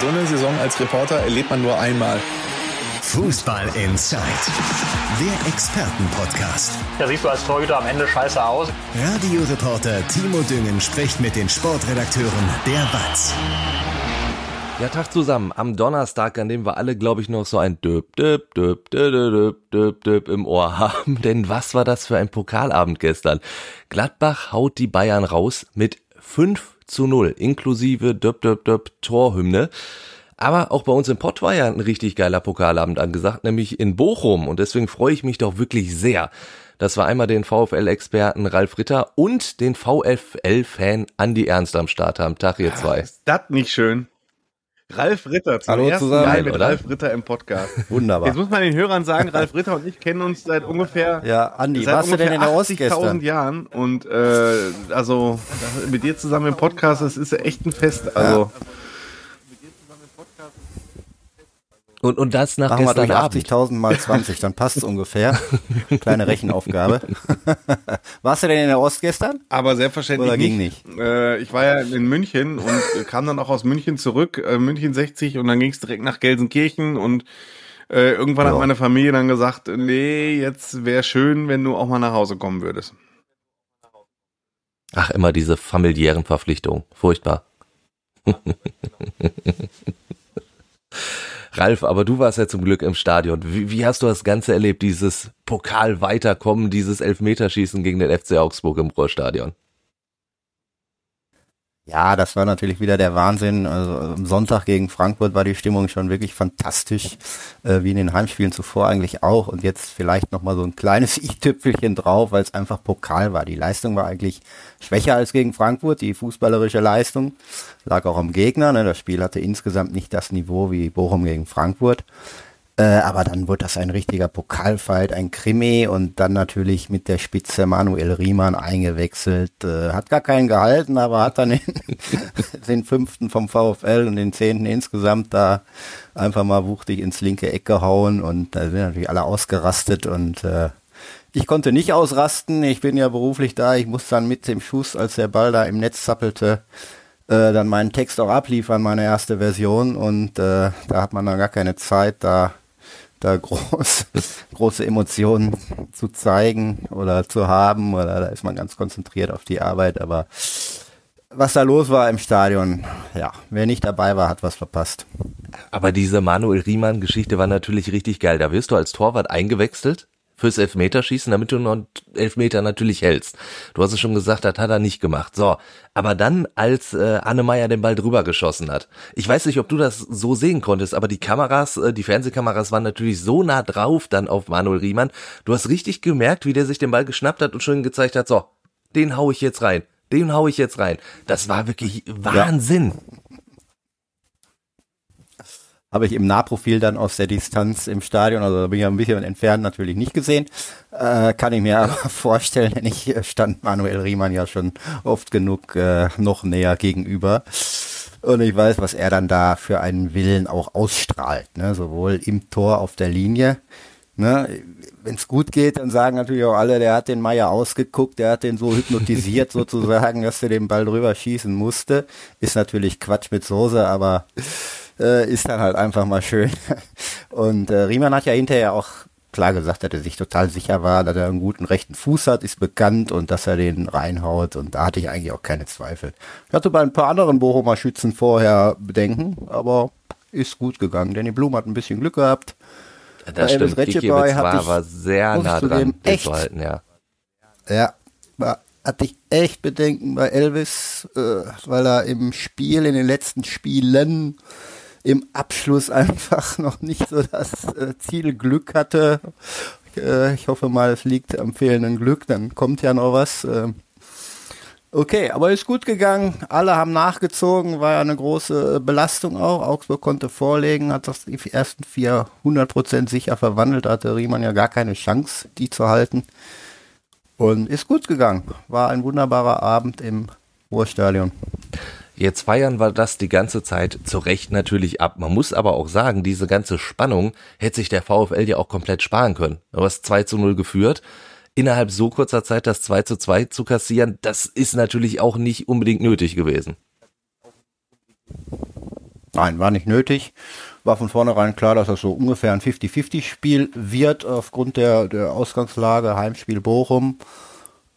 So eine Saison als Reporter erlebt man nur einmal. Fußball Inside, der Expertenpodcast. Da siehst du als Torhüter am Ende scheiße aus. Radioreporter Timo Düngen spricht mit den Sportredakteuren der WAZ. Ja, Tag zusammen. Am Donnerstag, an dem wir alle, glaube ich, noch so ein Döp, Döp, Döp, Döp, Döp, Döp, Döp im Ohr haben. Denn was war das für ein Pokalabend gestern? Gladbach haut die Bayern raus mit 5 zu 0, inklusive Döp, Döp, Döp, Torhymne. Aber auch bei uns im Pott war ja ein richtig geiler Pokalabend angesagt, nämlich in Bochum. Und deswegen freue ich mich doch wirklich sehr, dass wir einmal den VfL-Experten Ralf Ritter und den VfL-Fan Andi Ernst am Start haben. Tag, ihr zwei. Ist das nicht schön? Ralf Ritter zum Hallo ersten zusammen. Mal mit oder? Ralf Ritter im Podcast. Wunderbar. Jetzt muss man den Hörern sagen, Ralf Ritter und ich kennen uns seit ungefähr Ja, Andi, seit warst du denn in der Ost 80.000 gestern? Jahren und äh, also mit dir zusammen im Podcast, das ist echt ein Fest. Also Und, und das nach Machen wir gestern durch Abend. 80.000 mal 20, dann passt es ungefähr. Kleine Rechenaufgabe. Warst du denn in der Ost gestern? aber selbstverständlich Oder ging nicht. Äh, ich war ja in München und kam dann auch aus München zurück, äh, München 60 und dann ging es direkt nach Gelsenkirchen und äh, irgendwann Ja. hat meine Familie dann gesagt, nee, jetzt wäre schön, wenn du auch mal nach Hause kommen würdest. Ach, immer diese familiären Verpflichtungen. Furchtbar. Ralf, aber du warst ja zum Glück im Stadion. Wie, wie hast du das Ganze erlebt, dieses Pokal weiterkommen, dieses Elfmeterschießen gegen den FC Augsburg im Ruhrstadion? Ja, das war natürlich wieder der Wahnsinn. Also am Sonntag gegen Frankfurt war die Stimmung schon wirklich fantastisch, äh, wie in den Heimspielen zuvor eigentlich auch. Und jetzt vielleicht nochmal so ein kleines i-Tüpfelchen drauf, weil es einfach Pokal war. Die Leistung war eigentlich schwächer als gegen Frankfurt, die fußballerische Leistung. Lag auch am Gegner. Ne? Das Spiel hatte insgesamt nicht das Niveau wie Bochum gegen Frankfurt. Äh, aber dann wurde das ein richtiger Pokalfight, ein Krimi und dann natürlich mit der Spitze Manuel Riemann eingewechselt. Äh, hat gar keinen gehalten, aber hat dann den, den fünften vom VfL und den zehnten insgesamt da einfach mal wuchtig ins linke Eck gehauen und da sind natürlich alle ausgerastet und äh, ich konnte nicht ausrasten. Ich bin ja beruflich da. Ich muss dann mit dem Schuss, als der Ball da im Netz zappelte, äh, dann meinen Text auch abliefern, meine erste Version. Und äh, da hat man dann gar keine Zeit, da, da groß, große Emotionen zu zeigen oder zu haben. Oder da ist man ganz konzentriert auf die Arbeit. Aber was da los war im Stadion, ja, wer nicht dabei war, hat was verpasst. Aber diese Manuel Riemann-Geschichte war natürlich richtig geil. Da wirst du als Torwart eingewechselt fürs Elfmeterschießen, damit du noch einen Elfmeter natürlich hältst. Du hast es schon gesagt, das hat er nicht gemacht. So, aber dann, als äh, Annemeyer den Ball drüber geschossen hat. Ich weiß nicht, ob du das so sehen konntest, aber die Kameras, äh, die Fernsehkameras waren natürlich so nah drauf dann auf Manuel Riemann. Du hast richtig gemerkt, wie der sich den Ball geschnappt hat und schon gezeigt hat, so, den hau ich jetzt rein. Den hau ich jetzt rein. Das war wirklich Wahnsinn. Habe ich im Nahprofil dann aus der Distanz im Stadion, also da bin ich ja ein bisschen entfernt natürlich nicht gesehen. Äh, kann ich mir aber vorstellen, denn ich äh, stand Manuel Riemann ja schon oft genug äh, noch näher gegenüber. Und ich weiß, was er dann da für einen Willen auch ausstrahlt, ne? sowohl im Tor auf der Linie. Ne? Wenn es gut geht, dann sagen natürlich auch alle, der hat den Meier ausgeguckt, der hat den so hypnotisiert sozusagen, dass er den Ball drüber schießen musste. Ist natürlich Quatsch mit Soße, aber äh, ist dann halt einfach mal schön. Und äh, Riemann hat ja hinterher auch klar gesagt, dass er sich total sicher war, dass er einen guten rechten Fuß hat, ist bekannt und dass er den reinhaut und da hatte ich eigentlich auch keine Zweifel. Ich hatte bei ein paar anderen Bochumer Schützen vorher Bedenken, aber ist gut gegangen. Danny Blum hat ein bisschen Glück gehabt. Das Bei Elvis stimmt. Kikiewicz hatte war ich- aber sehr nah dran, den echt zu halten, ja. Ja, war, hatte ich echt Bedenken bei Elvis, äh, weil er im Spiel, in den letzten Spielen, im Abschluss einfach noch nicht so das äh, Ziel Glück hatte. Äh, ich hoffe mal, es liegt am fehlenden Glück, dann kommt ja noch was. ähm. Okay, aber ist gut gegangen. Alle haben nachgezogen, war ja eine große Belastung auch. Augsburg konnte vorlegen, hat das die ersten vier 100% sicher verwandelt, hatte Riemann ja gar keine Chance, die zu halten. Und ist gut gegangen. War ein wunderbarer Abend im Ruhrstadion. Jetzt feiern wir das die ganze Zeit zu Recht natürlich ab. Man muss aber auch sagen, diese ganze Spannung hätte sich der VfL ja auch komplett sparen können. Du hast 2 zu 0 geführt. Innerhalb so kurzer Zeit das 2 zu 2 zu kassieren, das ist natürlich auch nicht unbedingt nötig gewesen. Nein, war nicht nötig. War von vornherein klar, dass das so ungefähr ein 50-50-Spiel wird aufgrund der, der Ausgangslage. Heimspiel Bochum,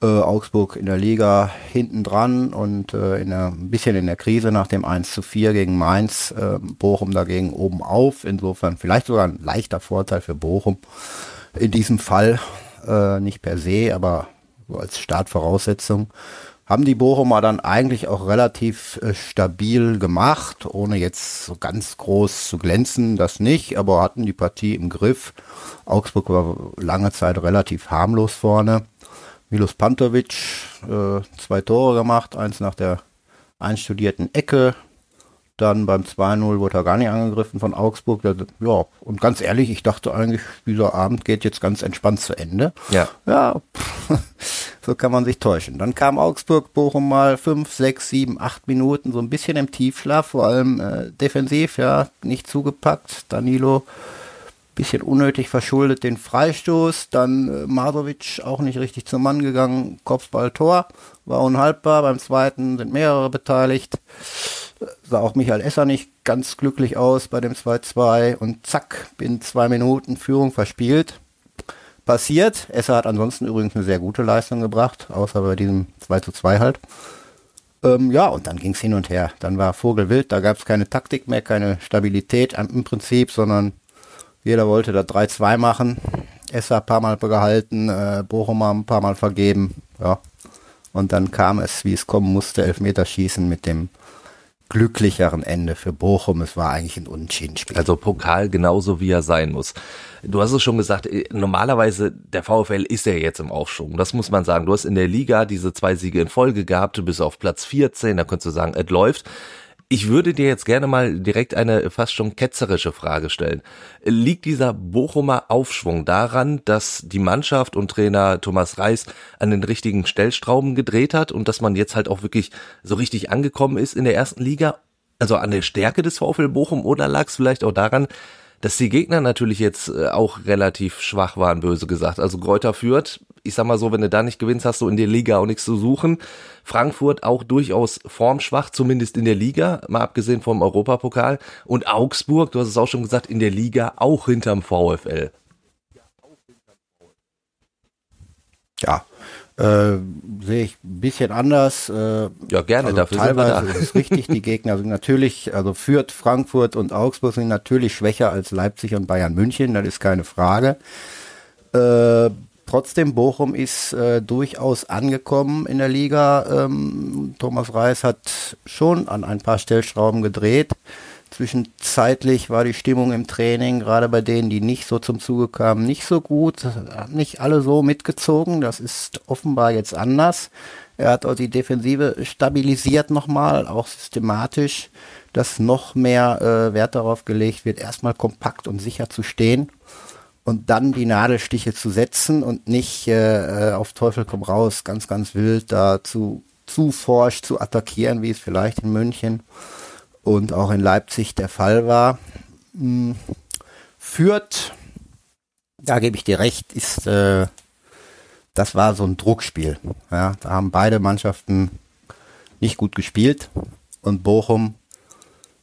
äh, Augsburg in der Liga hinten dran und äh, in der, ein bisschen in der Krise nach dem 1 zu 4 gegen Mainz. Äh, Bochum dagegen oben auf. Insofern vielleicht sogar ein leichter Vorteil für Bochum in diesem Fall. Äh, nicht per se, aber so als Startvoraussetzung haben die Bochumer dann eigentlich auch relativ äh, stabil gemacht, ohne jetzt so ganz groß zu glänzen, das nicht, aber hatten die Partie im Griff. Augsburg war lange Zeit relativ harmlos vorne. Milos Pantovic äh, zwei Tore gemacht, eins nach der einstudierten Ecke, dann beim 2-0 wurde er gar nicht angegriffen von Augsburg. Ja, und ganz ehrlich, ich dachte eigentlich, dieser Abend geht jetzt ganz entspannt zu Ende. Ja. Ja, so kann man sich täuschen. Dann kam Augsburg, Bochum mal 5, 6, 7, 8 Minuten, so ein bisschen im Tiefschlaf, vor allem äh, defensiv, ja, nicht zugepackt. Danilo bisschen unnötig verschuldet den Freistoß, dann äh, Marovic auch nicht richtig zum Mann gegangen, Kopfball Tor, war unhaltbar, beim zweiten sind mehrere beteiligt sah auch Michael Esser nicht ganz glücklich aus bei dem 2-2 und zack, in zwei Minuten Führung verspielt. Passiert. Esser hat ansonsten übrigens eine sehr gute Leistung gebracht, außer bei diesem 2 2 halt. Ähm, ja, und dann ging es hin und her. Dann war Vogelwild, da gab es keine Taktik mehr, keine Stabilität im Prinzip, sondern jeder wollte da 3-2 machen. Esser ein paar Mal gehalten, äh, Bochumer ein paar Mal vergeben. Ja. Und dann kam es, wie es kommen musste, Elfmeterschießen mit dem glücklicheren Ende für Bochum. Es war eigentlich ein Unentschieden-Spiel. Also Pokal genauso wie er sein muss. Du hast es schon gesagt, äh, normalerweise der VfL ist ja jetzt im Aufschwung. Das muss man sagen. Du hast in der Liga diese zwei Siege in Folge gehabt, du bist auf Platz 14, da könntest du sagen, es läuft. Ich würde dir jetzt gerne mal direkt eine fast schon ketzerische Frage stellen. Liegt dieser Bochumer Aufschwung daran, dass die Mannschaft und Trainer Thomas Reis an den richtigen Stellstrauben gedreht hat und dass man jetzt halt auch wirklich so richtig angekommen ist in der ersten Liga? Also an der Stärke des VfL Bochum oder lag es vielleicht auch daran, dass die Gegner natürlich jetzt äh, auch relativ schwach waren, böse gesagt. Also Gräuter führt, ich sag mal so, wenn du da nicht gewinnst, hast du in der Liga auch nichts zu suchen. Frankfurt auch durchaus formschwach, zumindest in der Liga, mal abgesehen vom Europapokal. Und Augsburg, du hast es auch schon gesagt, in der Liga auch hinterm VfL. Ja, äh, sehe ich ein bisschen anders. Äh, ja, gerne, also dafür teilweise sind wir da. ist richtig, die Gegner sind natürlich, also Fürth, Frankfurt und Augsburg sind natürlich schwächer als Leipzig und Bayern München, das ist keine Frage. Äh, trotzdem, Bochum ist äh, durchaus angekommen in der Liga. Ähm, Thomas Reis hat schon an ein paar Stellschrauben gedreht. Zwischenzeitlich war die Stimmung im Training, gerade bei denen, die nicht so zum Zuge kamen, nicht so gut. Nicht alle so mitgezogen. Das ist offenbar jetzt anders. Er hat auch die Defensive stabilisiert nochmal, auch systematisch, dass noch mehr äh, Wert darauf gelegt wird, erstmal kompakt und sicher zu stehen und dann die Nadelstiche zu setzen und nicht äh, äh auf Teufel komm raus, ganz, ganz wild da zu, zu forsch zu attackieren, wie es vielleicht in München und auch in Leipzig der Fall war. Hm, führt, da gebe ich dir recht, ist äh, das war so ein Druckspiel. Ja, da haben beide Mannschaften nicht gut gespielt und Bochum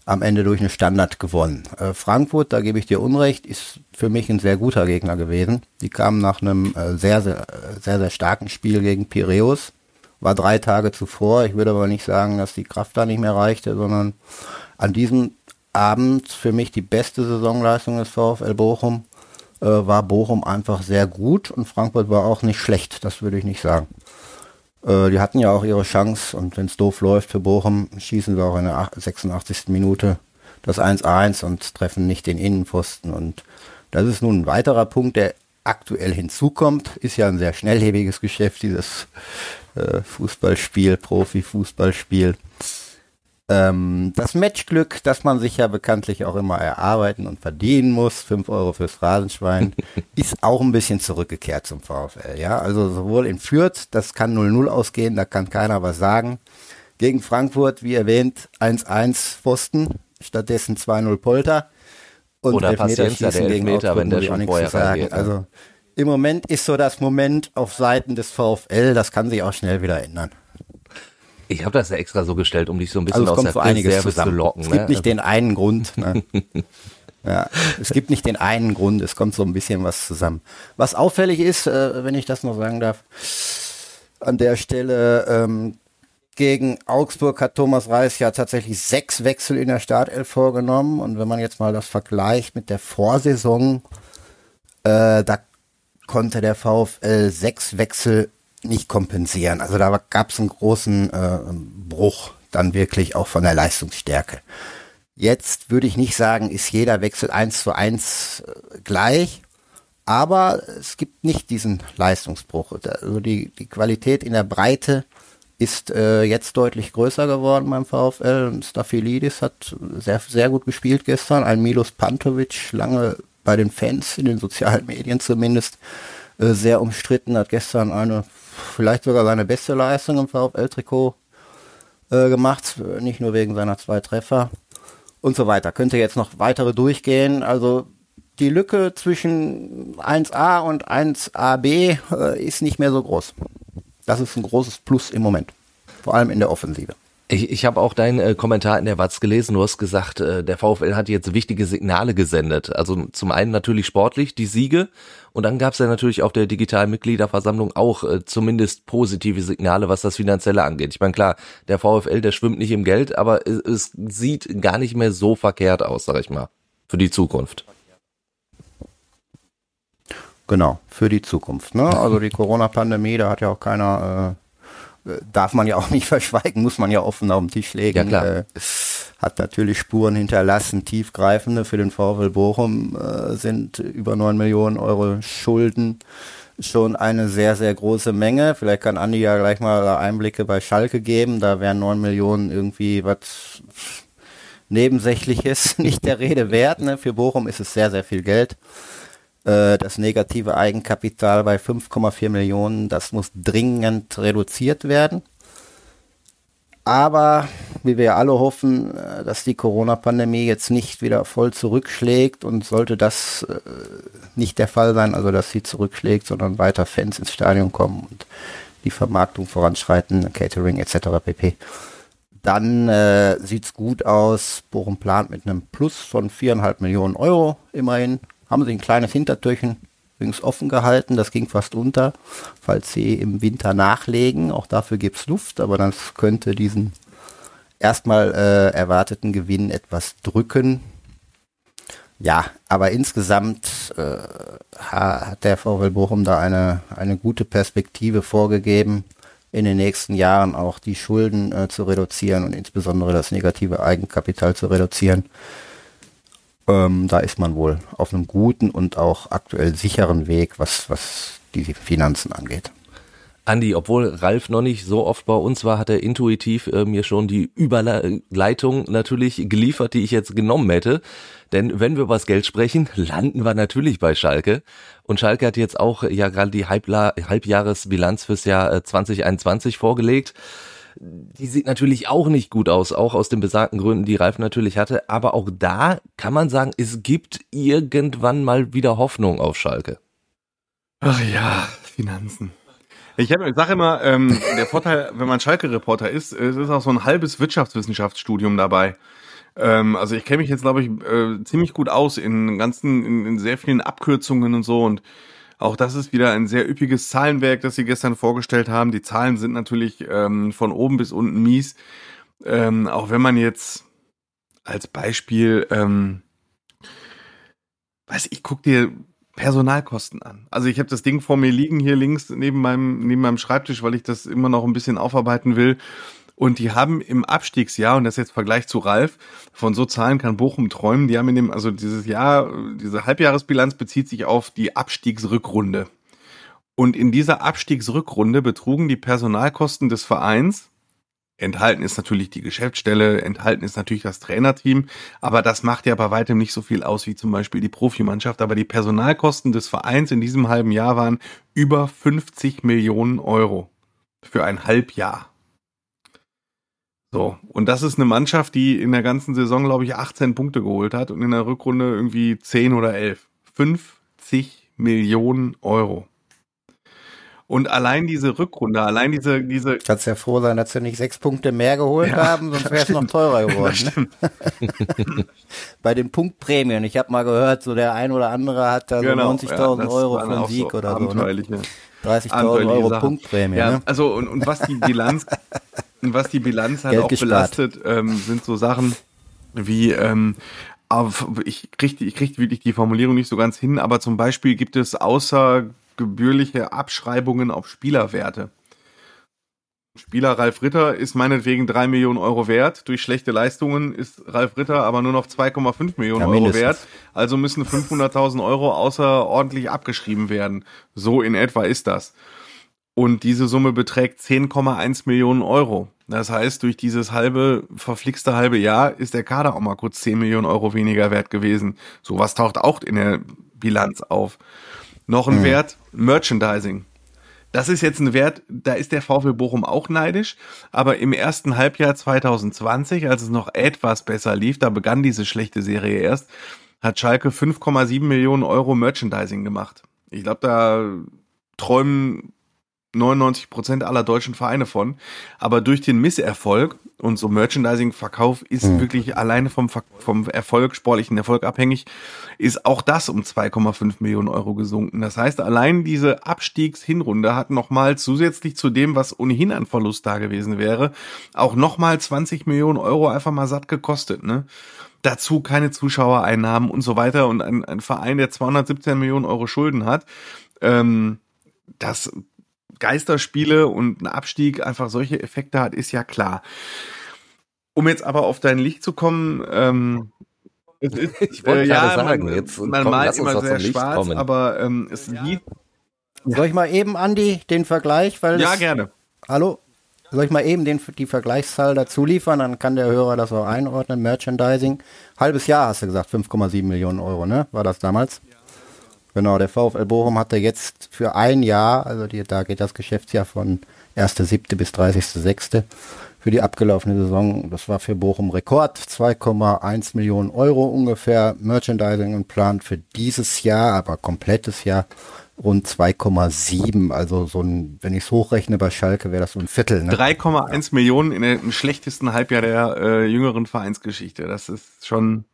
am Ende durch eine Standard gewonnen. Äh, Frankfurt, da gebe ich dir Unrecht, ist für mich ein sehr guter Gegner gewesen. Die kamen nach einem äh, sehr, sehr, sehr, sehr starken Spiel gegen Piräus war drei Tage zuvor. Ich würde aber nicht sagen, dass die Kraft da nicht mehr reichte, sondern an diesem Abend für mich die beste Saisonleistung des VfL Bochum äh, war Bochum einfach sehr gut und Frankfurt war auch nicht schlecht, das würde ich nicht sagen. Äh, die hatten ja auch ihre Chance und wenn es doof läuft für Bochum, schießen sie auch in der 86. Minute das 1-1 und treffen nicht den Innenpfosten und das ist nun ein weiterer Punkt, der aktuell hinzukommt, ist ja ein sehr schnelllebiges Geschäft, dieses äh, Fußballspiel, Profi-Fußballspiel. Ähm, das Matchglück, das man sich ja bekanntlich auch immer erarbeiten und verdienen muss, 5 Euro fürs Phrasenschwein, ist auch ein bisschen zurückgekehrt zum VfL. Ja, also sowohl in Fürth, das kann 0-0 ausgehen, da kann keiner was sagen. Gegen Frankfurt, wie erwähnt, 1-1 Pfosten, stattdessen 2-0 Polter. Und Oder Paciencia, der Elfmeter, wenn der schon vorher reingeht. Also im Moment ist so das Moment auf Seiten des VfL, das kann sich auch schnell wieder ändern. Ich habe das ja extra so gestellt, um dich so ein bisschen Also aus der Reserve zu locken. Es gibt ne? nicht den einen Grund. Ne? ja, es gibt nicht den einen Grund, es kommt so ein bisschen was zusammen. Was auffällig ist, äh, wenn ich das noch sagen darf, an der Stelle ähm, gegen Augsburg hat Thomas Reis ja tatsächlich sechs Wechsel in der Startelf vorgenommen. Und wenn man jetzt mal das vergleicht mit der Vorsaison, äh, da konnte der VfL sechs Wechsel nicht kompensieren. Also da gab es einen großen äh, Bruch dann wirklich auch von der Leistungsstärke. Jetzt würde ich nicht sagen, ist jeder Wechsel eins zu eins äh, gleich, aber es gibt nicht diesen Leistungsbruch. Also die, die Qualität in der Breite ist äh, jetzt deutlich größer geworden beim VfL. Staphylidis hat sehr, sehr gut gespielt gestern. Ein Milos Pantovic, lange bei den Fans, in den sozialen Medien zumindest, äh, sehr umstritten, hat gestern eine, vielleicht sogar seine beste Leistung im VfL-Trikot äh, gemacht, nicht nur wegen seiner zwei Treffer und so weiter. Könnte jetzt noch weitere durchgehen. Also die Lücke zwischen 1a und 1ab äh, ist nicht mehr so groß. Das ist ein großes Plus im Moment. Vor allem in der Offensive. Ich, ich habe auch deinen äh, Kommentar in der Watz gelesen. Du hast gesagt, äh, der VfL hat jetzt wichtige Signale gesendet. Also zum einen natürlich sportlich, die Siege. Und dann gab es ja natürlich auf der digitalen Mitgliederversammlung auch äh, zumindest positive Signale, was das Finanzielle angeht. Ich meine, klar, der VfL, der schwimmt nicht im Geld, aber es, es sieht gar nicht mehr so verkehrt aus, sag ich mal, für die Zukunft. Genau, für die Zukunft. Ne? Also die Corona-Pandemie, da hat ja auch keiner, äh, darf man ja auch nicht verschweigen, muss man ja offen auf den Tisch legen. Ja, klar. Äh, hat natürlich Spuren hinterlassen, tiefgreifende. Für den VfL Bochum äh, sind über 9 Millionen Euro Schulden schon eine sehr, sehr große Menge. Vielleicht kann Andi ja gleich mal Einblicke bei Schalke geben. Da wären 9 Millionen irgendwie was Nebensächliches nicht der Rede wert. Ne? Für Bochum ist es sehr, sehr viel Geld. Äh, Das negative Eigenkapital bei 5,4 Millionen, das muss dringend reduziert werden. Aber wie wir alle hoffen, äh, dass die Corona-Pandemie jetzt nicht wieder voll zurückschlägt und sollte das äh, nicht der Fall sein, also dass sie zurückschlägt, sondern weiter Fans ins Stadion kommen und die Vermarktung voranschreiten, Catering etc. pp. Dann äh, sieht's gut aus. Bochum plant mit einem Plus von viereinhalb Millionen Euro immerhin. Haben sie ein kleines Hintertürchen übrigens offen gehalten. Das ging fast unter, falls sie im Winter nachlegen. Auch dafür gibt's Luft, aber das könnte diesen erstmal äh, erwarteten Gewinn etwas drücken. Ja, aber insgesamt äh, ha- hat der VfL Bochum da eine, eine gute Perspektive vorgegeben, in den nächsten Jahren auch die Schulden äh, zu reduzieren und insbesondere das negative Eigenkapital zu reduzieren. Ähm, da ist man wohl auf einem guten und auch aktuell sicheren Weg, was, was die Finanzen angeht. Andi, obwohl Ralf noch nicht so oft bei uns war, hat er intuitiv äh, mir schon die Überleitung natürlich geliefert, die ich jetzt genommen hätte. Denn wenn wir über das Geld sprechen, landen wir natürlich bei Schalke. Und Schalke hat jetzt auch ja gerade die Halbla Halbjahresbilanz fürs Jahr äh, 2021 vorgelegt. Die sieht natürlich auch nicht gut aus, auch aus den besagten Gründen, die Ralf natürlich hatte. Aber auch da kann man sagen, es gibt irgendwann mal wieder Hoffnung auf Schalke. Ach ja, Finanzen. Ich, ich sage immer, ähm, der Vorteil, wenn man Schalke-Reporter ist, es ist auch so ein halbes Wirtschaftswissenschaftsstudium dabei. Ähm, also ich kenne mich jetzt, glaube ich, äh, ziemlich gut aus in ganzen, in, in sehr vielen Abkürzungen und so und auch das ist wieder ein sehr üppiges Zahlenwerk, das Sie gestern vorgestellt haben. Die Zahlen sind natürlich ähm, von oben bis unten mies. Ähm, auch wenn man jetzt als Beispiel, ähm, weiß ich, guck dir Personalkosten an. Also ich habe das Ding vor mir liegen hier links neben meinem neben meinem Schreibtisch, weil ich das immer noch ein bisschen aufarbeiten will. Und die haben im Abstiegsjahr, und das jetzt Vergleich zu Ralf, von so Zahlen kann Bochum träumen, die haben in dem, also dieses Jahr, diese Halbjahresbilanz bezieht sich auf die Abstiegsrückrunde. Und in dieser Abstiegsrückrunde betrugen die Personalkosten des Vereins, enthalten ist natürlich die Geschäftsstelle, enthalten ist natürlich das Trainerteam, aber das macht ja bei weitem nicht so viel aus wie zum Beispiel die Profimannschaft. Aber die Personalkosten des Vereins in diesem halben Jahr waren über 50 Millionen Euro für ein Halbjahr. So, und das ist eine Mannschaft, die in der ganzen Saison, glaube ich, 18 Punkte geholt hat und in der Rückrunde irgendwie 10 oder 11. 50 Millionen Euro. Und allein diese Rückrunde, allein diese, diese. Kannst ja froh sein, dass sie nicht sechs Punkte mehr geholt ja, haben, sonst wäre es noch teurer geworden. Ne? Bei den Punktprämien. Ich habe mal gehört, so der ein oder andere hat da genau, so 90.000 ja, Euro für einen Sieg so oder so. Ne? 30.000 Euro Sachen. Punktprämie. Ja, ne? also und, und was die Bilanz, was die Bilanz halt Geld auch gespart. belastet, ähm, sind so Sachen wie ähm, ich kriege ich krieg wirklich die Formulierung nicht so ganz hin, aber zum Beispiel gibt es außer gebührliche Abschreibungen auf Spielerwerte. Spieler Ralf Ritter ist meinetwegen drei Millionen Euro wert. Durch schlechte Leistungen ist Ralf Ritter aber nur noch 2,5 Millionen ja, Euro wert. Also müssen 500.000 Euro außerordentlich abgeschrieben werden. So in etwa ist das. Und diese Summe beträgt 10,1 Millionen Euro. Das heißt, durch dieses halbe, verflixte halbe Jahr ist der Kader auch mal kurz 10 Millionen Euro weniger wert gewesen. Sowas taucht auch in der Bilanz auf. Noch ein mhm. Wert, Merchandising. Das ist jetzt ein Wert, da ist der VfL Bochum auch neidisch, aber im ersten Halbjahr 2020, als es noch etwas besser lief, da begann diese schlechte Serie erst, hat Schalke 5,7 Millionen Euro Merchandising gemacht. Ich glaube, da träumen 99 Prozent aller deutschen Vereine von. Aber durch den Misserfolg und so Merchandising-Verkauf ist mhm. wirklich alleine vom, vom Erfolg, sportlichen Erfolg abhängig, ist auch das um 2,5 Millionen Euro gesunken. Das heißt, allein diese Abstiegshinrunde hat nochmal zusätzlich zu dem, was ohnehin ein Verlust da gewesen wäre, auch nochmal 20 Millionen Euro einfach mal satt gekostet, ne? Dazu keine Zuschauereinnahmen und so weiter und ein, ein Verein, der 217 Millionen Euro Schulden hat, ähm, das Geisterspiele und ein Abstieg einfach solche Effekte hat, ist ja klar. Um jetzt aber auf dein Licht zu kommen, ähm, es ist, ich wollte äh, ja, sagen, man, jetzt man komm, malt immer sehr schwarz, kommen. aber ähm, es liegt. Soll ich mal eben, Andi, den Vergleich? Weil ja, gerne. Hallo? Soll ich mal eben den, die Vergleichszahl dazu liefern? Dann kann der Hörer das auch einordnen. Merchandising. Halbes Jahr hast du gesagt, 5,7 Millionen Euro, ne? War das damals? Genau, der VfL Bochum hatte jetzt für ein Jahr, also die, da geht das Geschäftsjahr von 1.7. bis 30.6. für die abgelaufene Saison. Das war für Bochum Rekord, 2,1 Millionen Euro ungefähr Merchandising und Plan für dieses Jahr, aber komplettes Jahr rund 2,7. Also so ein, wenn ich es hochrechne bei Schalke, wäre das so ein Viertel. Ne? 3,1 ja. Millionen in dem schlechtesten Halbjahr der äh, jüngeren Vereinsgeschichte. Das ist schon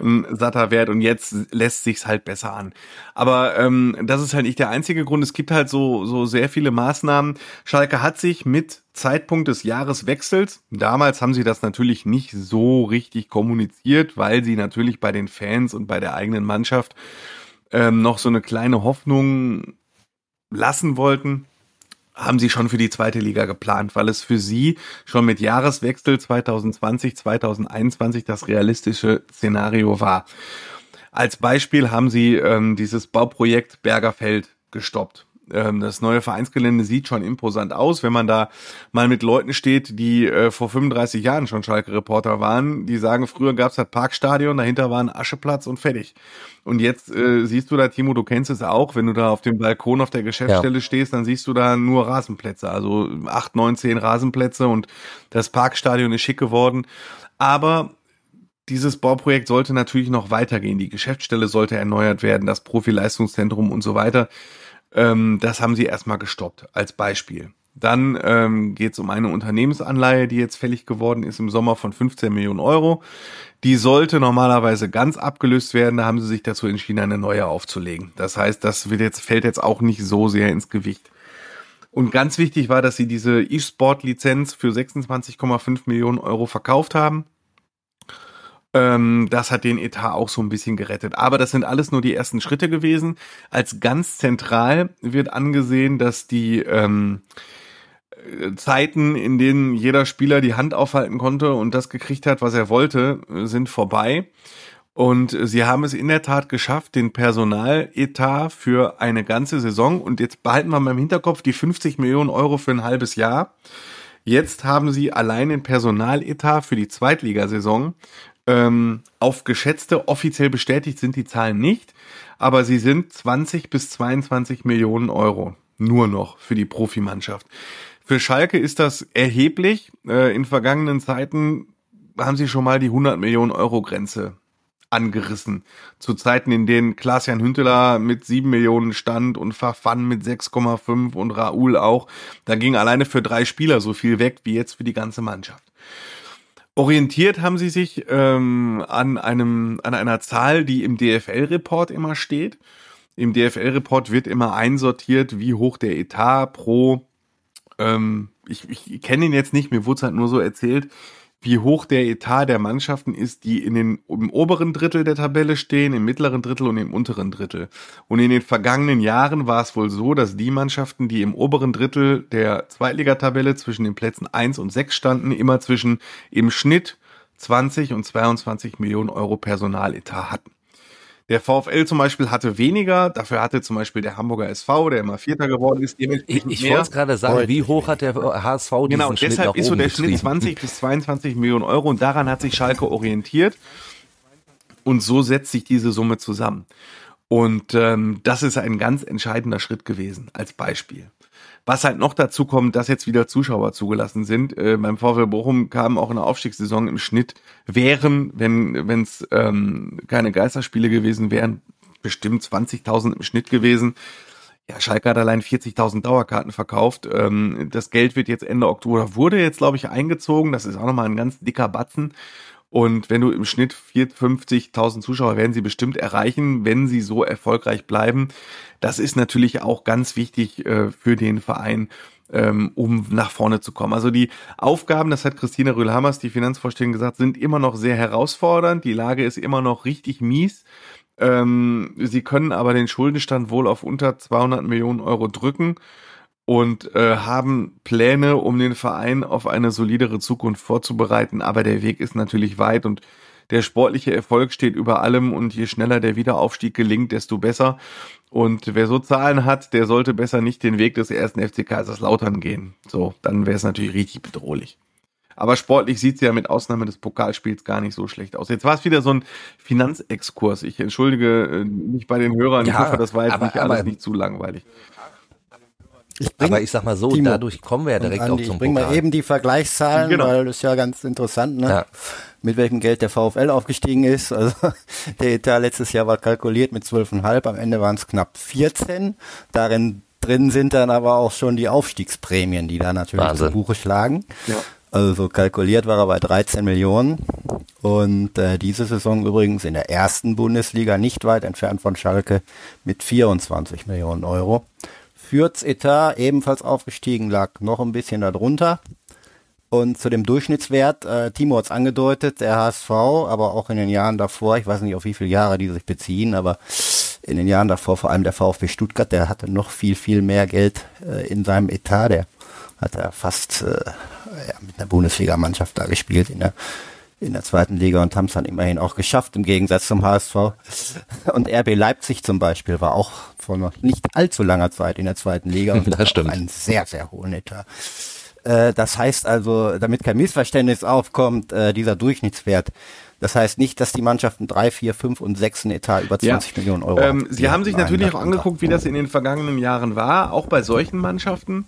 ein satter Wert und jetzt lässt sich's halt besser an. Aber ähm, das ist halt nicht der einzige Grund. Es gibt halt so so sehr viele Maßnahmen. Schalke hat sich mit Zeitpunkt des Jahreswechsels, damals haben sie das natürlich nicht so richtig kommuniziert, weil sie natürlich bei den Fans und bei der eigenen Mannschaft ähm, noch so eine kleine Hoffnung lassen wollten haben sie schon für die zweite Liga geplant, weil es für sie schon mit Jahreswechsel 2020, 2021 das realistische Szenario war. Als Beispiel haben sie ähm, dieses Bauprojekt Bergerfeld gestoppt. Ähm, das neue Vereinsgelände sieht schon imposant aus. Wenn man da mal mit Leuten steht, die äh, vor 35 Jahren schon Schalke-Reporter waren, die sagen, früher gab es das Parkstadion, dahinter war ein Ascheplatz und fertig. Und jetzt äh, siehst du da, Timo, du kennst es auch, wenn du da auf dem Balkon auf der Geschäftsstelle ja. stehst, dann siehst du da nur Rasenplätze, also acht, neun, zehn Rasenplätze und das Parkstadion ist schick geworden. Aber dieses Bauprojekt sollte natürlich noch weitergehen. Die Geschäftsstelle sollte erneuert werden, das Profileistungszentrum und so weiter. Ähm, das haben sie erstmal gestoppt, als Beispiel. Dann ähm, geht es um eine Unternehmensanleihe, die jetzt fällig geworden ist im Sommer von 15 Millionen Euro. Die sollte normalerweise ganz abgelöst werden. Da haben sie sich dazu entschieden, eine neue aufzulegen. Das heißt, das wird jetzt, fällt jetzt auch nicht so sehr ins Gewicht. Und ganz wichtig war, dass sie diese E-Sport-Lizenz für 26,5 Millionen Euro verkauft haben. Ähm, das hat den Etat auch so ein bisschen gerettet. Aber das sind alles nur die ersten Schritte gewesen. Als ganz zentral wird angesehen, dass die ähm, Zeiten, in denen jeder Spieler die Hand aufhalten konnte und das gekriegt hat, was er wollte, sind vorbei. Und sie haben es in der Tat geschafft, den Personaletat für eine ganze Saison, und jetzt behalten wir mal im Hinterkopf die 50 Millionen Euro für ein halbes Jahr. Jetzt haben sie allein den Personaletat für die Zweitligasaison ähm, auf geschätzte, offiziell bestätigt sind die Zahlen nicht, aber sie sind 20 bis 22 Millionen Euro. Nur noch für die Profimannschaft. Für Schalke ist das erheblich. Äh, in vergangenen Zeiten haben sie schon mal die 100 Millionen Euro Grenze angerissen. Zu Zeiten, in denen Klaas-Jan Hünteler mit sieben Millionen stand und Fafan mit 6,5 und Raoul auch. Da ging alleine für drei Spieler so viel weg wie jetzt für die ganze Mannschaft. Orientiert haben sie sich ähm, an einem an einer Zahl, die im DFL-Report immer steht. Im DFL-Report wird immer einsortiert, wie hoch der Etat pro ähm, ich, ich kenne ihn jetzt nicht, mir wurde es halt nur so erzählt, wie hoch der Etat der Mannschaften ist, die in den, im oberen Drittel der Tabelle stehen, im mittleren Drittel und im unteren Drittel. Und in den vergangenen Jahren war es wohl so, dass die Mannschaften, die im oberen Drittel der Zweitligatabelle zwischen den Plätzen eins und sechs standen, immer zwischen im Schnitt 20 und 22 Millionen Euro Personaletat hatten. Der VfL zum Beispiel hatte weniger, dafür hatte zum Beispiel der Hamburger SV, der immer Vierter geworden ist, Ich, ich wollte es gerade sagen, wie hoch hat der HSV diesen Genau, Schnitt deshalb nach ist so der Schnitt getrieben? 20 bis 22 Millionen Euro und daran hat sich Schalke orientiert und so setzt sich diese Summe zusammen. Und ähm, das ist ein ganz entscheidender Schritt gewesen, als Beispiel. Was halt noch dazu kommt, dass jetzt wieder Zuschauer zugelassen sind. Äh, beim VfL Bochum kamen auch in der Aufstiegssaison im Schnitt wären, wenn es ähm, keine Geisterspiele gewesen wären, bestimmt 20.000 im Schnitt gewesen. Ja, Schalke hat allein 40.000 Dauerkarten verkauft. Ähm, das Geld wird jetzt Ende Oktober, wurde jetzt, glaube ich, eingezogen. Das ist auch nochmal ein ganz dicker Batzen. Und wenn du im Schnitt 450.000 50.000 Zuschauer werden sie bestimmt erreichen, wenn sie so erfolgreich bleiben. Das ist natürlich auch ganz wichtig äh, für den Verein, ähm, um nach vorne zu kommen. Also die Aufgaben, das hat Christina Rühlhammers, die Finanzvorstellung gesagt, sind immer noch sehr herausfordernd. Die Lage ist immer noch richtig mies. Ähm, sie können aber den Schuldenstand wohl auf unter 200 Millionen Euro drücken und äh, haben Pläne, um den Verein auf eine solidere Zukunft vorzubereiten. Aber der Weg ist natürlich weit und der sportliche Erfolg steht über allem und je schneller der Wiederaufstieg gelingt, desto besser. Und wer so Zahlen hat, der sollte besser nicht den Weg des ersten FC Kaiserslautern gehen. So, dann wäre es natürlich richtig bedrohlich. Aber sportlich sieht's ja mit Ausnahme des Pokalspiels gar nicht so schlecht aus. Jetzt war es wieder so ein Finanzexkurs. Ich entschuldige äh, mich bei den Hörern. ich Ja, hoffe, das war jetzt aber- nicht alles aber- nicht zu langweilig. Ich bring- Aber ich sag mal so, Timo dadurch kommen wir ja direkt und auch Andi, zum Ich bring mal eben die Vergleichszahlen, Genau. weil das ist ja ganz interessant, ne? Ja. mit welchem Geld der VfL aufgestiegen ist. Also der Etat letztes Jahr war kalkuliert mit 12,5, am Ende waren es knapp 14. Darin drin sind dann aber auch schon die Aufstiegsprämien, die da natürlich Wahnsinn. zu Buche schlagen. Ja. Also kalkuliert war er bei 13 Millionen. Und äh, diese Saison übrigens in der ersten Bundesliga nicht weit entfernt von Schalke mit 24 Millionen Euro. Fürths Etat ebenfalls aufgestiegen, lag noch ein bisschen darunter. Und zu dem Durchschnittswert, äh, Timo hat es angedeutet, der HSV, aber auch in den Jahren davor, ich weiß nicht, auf wie viele Jahre die sich beziehen, aber in den Jahren davor, vor allem der VfB Stuttgart, der hatte noch viel, viel mehr Geld äh, in seinem Etat. Der hat ja fast äh, ja, mit einer Bundesligamannschaft da gespielt in der, in der zweiten Liga und haben es dann immerhin auch geschafft, im Gegensatz zum HSV. Und RB Leipzig zum Beispiel war auch vor noch nicht allzu langer Zeit in der zweiten Liga und Das hat stimmt. einen sehr, sehr hohen Etat. Äh, Das heißt also, damit kein Missverständnis aufkommt, äh, dieser Durchschnittswert, das heißt nicht, dass die Mannschaften drei, vier, fünf und sechs einen Etat über 20 Millionen Euro Ähm, haben. Sie Die haben sich natürlich auch angeguckt, wie das in den vergangenen Jahren war, auch bei solchen Mannschaften.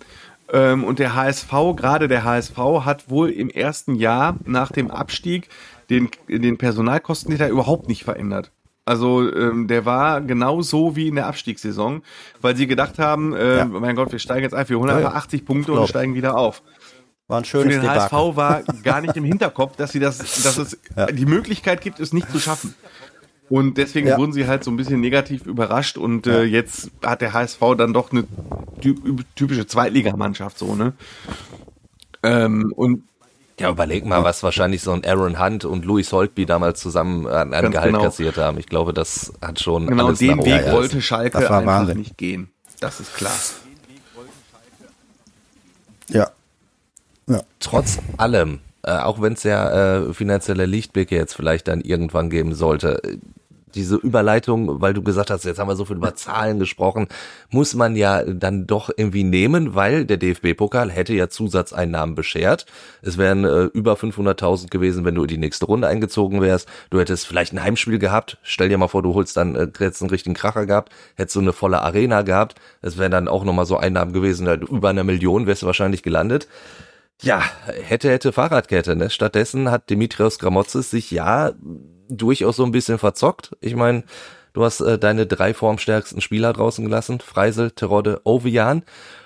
Ähm, und der HSV, gerade der HSV, hat wohl im ersten Jahr nach dem Abstieg den, den Personalkostenetat überhaupt nicht verändert. Also ähm, der war genauso wie in der Abstiegssaison, weil sie gedacht haben, äh, Ja. mein Gott, wir steigen jetzt einfach für 180 Punkte und Glaub. steigen wieder auf. War ein Für schönes den Debakel. HSV war gar nicht im Hinterkopf, dass sie das, dass es Ja. die Möglichkeit gibt, es nicht zu schaffen. Und deswegen Ja. wurden sie halt so ein bisschen negativ überrascht und äh, jetzt hat der HSV dann doch eine ty- typische Zweitligamannschaft so, ne? Ähm, und Ja, überleg mal, was wahrscheinlich so ein Aaron Hunt und Louis Holtby damals zusammen an, an Ganz Gehalt genau. kassiert haben. Ich glaube, das hat schon genau alles den Weg wollte. Schalke einfach Wahnsinn. nicht gehen. Das ist klar. Ja. Ja. Trotz allem, äh, auch wenn es ja äh, finanzielle Lichtblicke jetzt vielleicht dann irgendwann geben sollte, äh, diese Überleitung, weil du gesagt hast, jetzt haben wir so viel über Zahlen gesprochen, muss man ja dann doch irgendwie nehmen, weil der DFB-Pokal hätte ja Zusatzeinnahmen beschert. Es wären äh, über 500.000 gewesen, wenn du in die nächste Runde eingezogen wärst. Du hättest vielleicht ein Heimspiel gehabt. Stell dir mal vor, du holst dann, äh, hättest einen richtigen Kracher gehabt, hättest so eine volle Arena gehabt. Es wären dann auch nochmal so Einnahmen gewesen, halt über einer Million wärst du wahrscheinlich gelandet. Ja, hätte, hätte Fahrradkette, ne? Stattdessen hat Dimitrios Gramotzes sich ja durchaus so ein bisschen verzockt. Ich meine, du hast äh, deine drei formstärksten Spieler draußen gelassen, Freisel, Terodde, Ovian.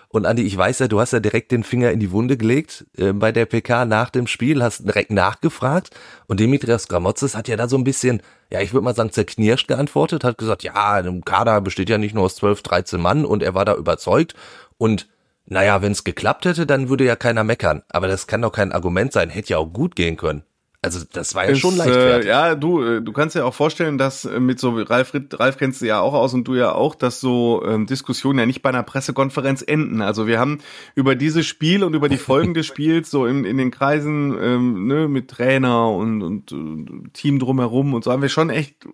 Und Andi, ich weiß ja, du hast ja direkt den Finger in die Wunde gelegt äh, bei der PK nach dem Spiel, hast direkt nachgefragt und Dimitrios Gramotzes hat ja da so ein bisschen, ja, ich würde mal sagen, zerknirscht geantwortet, hat gesagt, ja, im Kader besteht ja nicht nur aus 12, 13 Mann und er war da überzeugt und naja, wenn es geklappt hätte, dann würde ja keiner meckern. Aber das kann doch kein Argument sein, hätte ja auch gut gehen können. Also das war ja ist, schon leichtfertig. Äh, ja, du, äh, du kannst ja auch vorstellen, dass äh, mit so Ralf, Ralf kennst du ja auch aus und du ja auch, dass so ähm, Diskussionen ja nicht bei einer Pressekonferenz enden. Also wir haben über dieses Spiel und über die Folgen des Spiels so in, in den Kreisen ähm, ne, mit Trainer und, und und Team drumherum und so haben wir schon echt äh,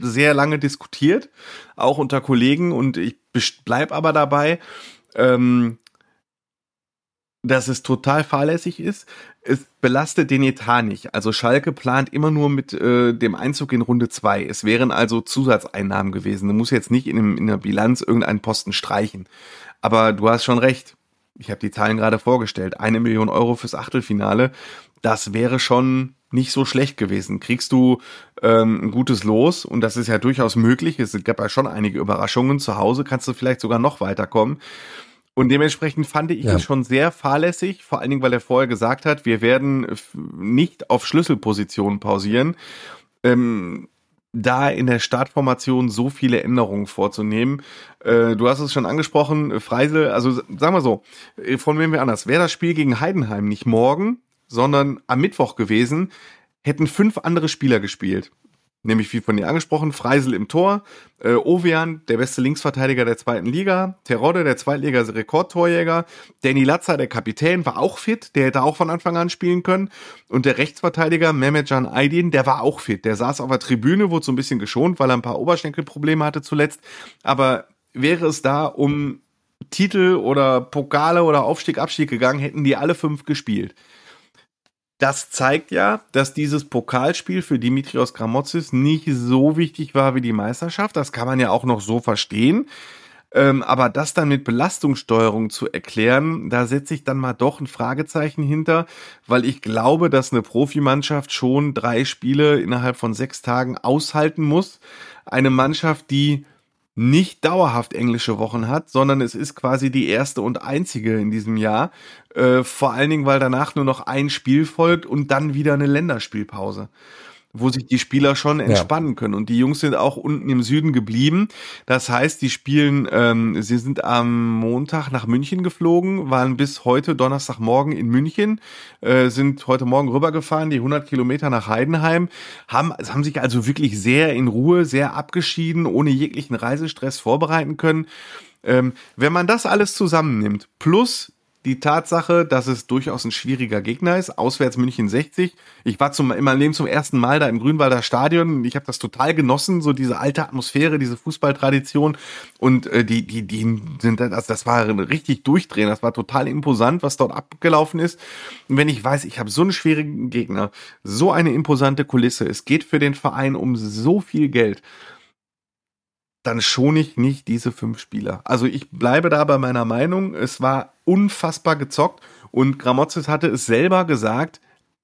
sehr lange diskutiert, auch unter Kollegen und ich bleib aber dabei. Ähm, dass es total fahrlässig ist. Es belastet den Etat nicht. Also Schalke plant immer nur mit äh, dem Einzug in Runde zwei. Es wären also Zusatzeinnahmen gewesen. Du musst jetzt nicht in, dem, in der Bilanz irgendeinen Posten streichen. Aber du hast schon recht. Ich habe die Zahlen gerade vorgestellt. Eine Million Euro fürs Achtelfinale. Das wäre schon nicht so schlecht gewesen. Kriegst du ähm, ein gutes Los und das ist ja durchaus möglich. Es gab ja schon einige Überraschungen. Zu Hause kannst du vielleicht sogar noch weiterkommen. Und dementsprechend fand ich ja. ihn schon sehr fahrlässig, vor allen Dingen, weil er vorher gesagt hat, wir werden nicht auf Schlüsselpositionen pausieren. Ähm, da in der Startformation so viele Änderungen vorzunehmen. Äh, du hast es schon angesprochen, Freisel, also sagen wir so, äh, von wem wir anders. Wäre das Spiel gegen Heidenheim nicht morgen, sondern am Mittwoch gewesen, hätten fünf andere Spieler gespielt nämlich wie von dir angesprochen, Freisel im Tor, äh, Ovean, der beste Linksverteidiger der zweiten Liga, Terodde, der Zweitliga-Rekordtorjäger, Danny Latzer, der Kapitän, war auch fit, der hätte auch von Anfang an spielen können. Und der Rechtsverteidiger Mehmetcan Aydin, der war auch fit, der saß auf der Tribüne, wurde so ein bisschen geschont, weil er ein paar Oberschenkelprobleme hatte zuletzt, aber wäre es da um Titel oder Pokale oder Aufstieg, Abstieg gegangen, hätten die alle fünf gespielt das zeigt ja, dass dieses Pokalspiel für Dimitrios Gramotzis nicht so wichtig war wie die Meisterschaft. Das kann man ja auch noch so verstehen. Ähm, aber das dann mit Belastungssteuerung zu erklären, da setze ich dann mal doch ein Fragezeichen hinter, weil ich glaube, dass eine Profimannschaft schon drei Spiele innerhalb von sechs Tagen aushalten muss. Eine Mannschaft, die nicht dauerhaft englische Wochen hat, sondern es ist quasi die erste und einzige in diesem Jahr. Äh, vor allen Dingen, weil danach nur noch ein Spiel folgt und dann wieder eine Länderspielpause wo sich die Spieler schon entspannen ja. können. Und die Jungs sind auch unten im Süden geblieben. Das heißt, die spielen, ähm, sie sind am Montag nach München geflogen, waren bis heute Donnerstagmorgen in München, äh, sind heute Morgen rübergefahren, die 100 Kilometer nach Heidenheim, haben, haben sich also wirklich sehr in Ruhe, sehr abgeschieden, ohne jeglichen Reisestress vorbereiten können. Ähm, wenn man das alles zusammennimmt, plus die Tatsache, dass es durchaus ein schwieriger Gegner ist. Auswärts München 60. Ich war zum, in meinem Leben zum ersten Mal da im Grünwalder Stadion. Ich habe das total genossen, so diese alte Atmosphäre, diese Fußballtradition. Und äh, die, die, die sind, also das war richtig durchdrehen. Das war total imposant, was dort abgelaufen ist. Und wenn ich weiß, ich habe so einen schwierigen Gegner, so eine imposante Kulisse, es geht für den Verein um so viel Geld dann schone ich nicht diese fünf Spieler. Also ich bleibe da bei meiner Meinung. Es war unfassbar gezockt und Gramozis hatte es selber gesagt,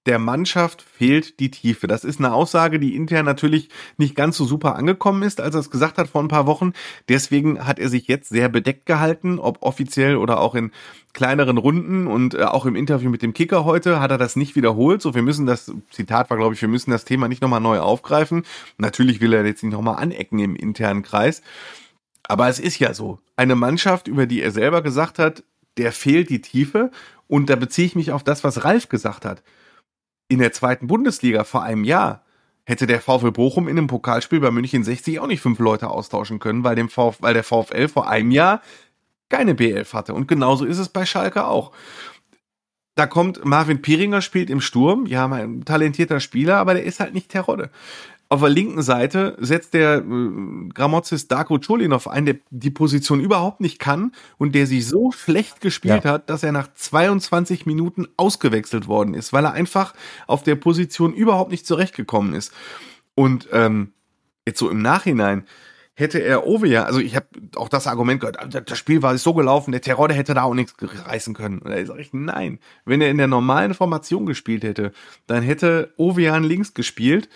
der Mannschaft fehlt die Tiefe. Das ist eine Aussage, die intern natürlich nicht ganz so super angekommen ist, als er es gesagt hat vor ein paar Wochen. Deswegen hat er sich jetzt sehr bedeckt gehalten, ob offiziell oder auch in kleineren Runden und äh, auch im Interview mit dem Kicker heute hat er das nicht wiederholt. So, wir müssen das, Zitat war, glaube ich, wir müssen das Thema nicht nochmal neu aufgreifen. Natürlich will er jetzt nicht nochmal anecken im internen Kreis. Aber es ist ja so. Eine Mannschaft, über die er selber gesagt hat, der fehlt die Tiefe. Und da beziehe ich mich auf das, was Ralf gesagt hat in der zweiten Bundesliga vor einem Jahr hätte der VfL Bochum in einem Pokalspiel bei München 60 auch nicht fünf Leute austauschen können, weil, dem Vf, weil der VfL vor einem Jahr keine B11 hatte. Und genauso ist es bei Schalke auch. Da kommt Marvin Piringer spielt im Sturm, ja, ein talentierter Spieler, aber der ist halt nicht Terodde. Auf der linken Seite setzt der äh, Gramozis Darko Cholinov ein, der die Position überhaupt nicht kann und der sich so schlecht gespielt ja. hat, dass er nach 22 Minuten ausgewechselt worden ist, weil er einfach auf der Position überhaupt nicht zurechtgekommen ist. Und ähm, jetzt so im Nachhinein hätte er Ovia, also ich habe auch das Argument gehört, ah, das Spiel war so gelaufen, der Terror, der hätte da auch nichts reißen können. Und da sage ich, nein, wenn er in der normalen Formation gespielt hätte, dann hätte Ovean links gespielt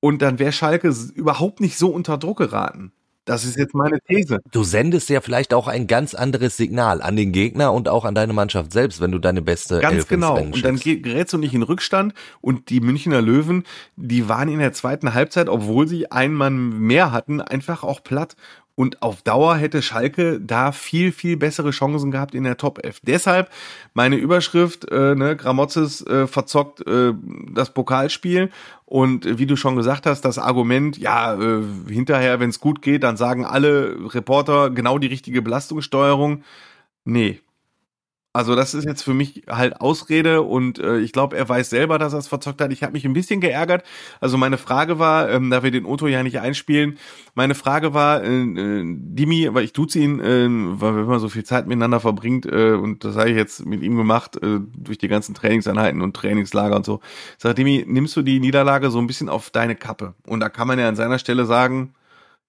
und dann wäre Schalke überhaupt nicht so unter Druck geraten. Das ist jetzt meine These. Du sendest ja vielleicht auch ein ganz anderes Signal an den Gegner und auch an deine Mannschaft selbst, wenn du deine beste Ganz Elf genau. Und dann gerätst du nicht in Rückstand und die Münchner Löwen, die waren in der zweiten Halbzeit, obwohl sie einen Mann mehr hatten, einfach auch platt. Und auf Dauer hätte Schalke da viel, viel bessere Chancen gehabt in der Top 11. Deshalb meine Überschrift, äh, ne, Gramotzes äh, verzockt äh, das Pokalspiel. Und wie du schon gesagt hast, das Argument, ja, äh, hinterher, wenn es gut geht, dann sagen alle Reporter genau die richtige Belastungssteuerung. Nee, also das ist jetzt für mich halt Ausrede und äh, ich glaube, er weiß selber, dass er es verzockt hat. Ich habe mich ein bisschen geärgert. Also meine Frage war, ähm, da wir den Otto ja nicht einspielen, meine Frage war, äh, äh, Dimi, aber ich tut's ihn, äh, weil wenn man so viel Zeit miteinander verbringt äh, und das habe ich jetzt mit ihm gemacht äh, durch die ganzen Trainingseinheiten und Trainingslager und so. Ich sag, Dimi, nimmst du die Niederlage so ein bisschen auf deine Kappe? Und da kann man ja an seiner Stelle sagen,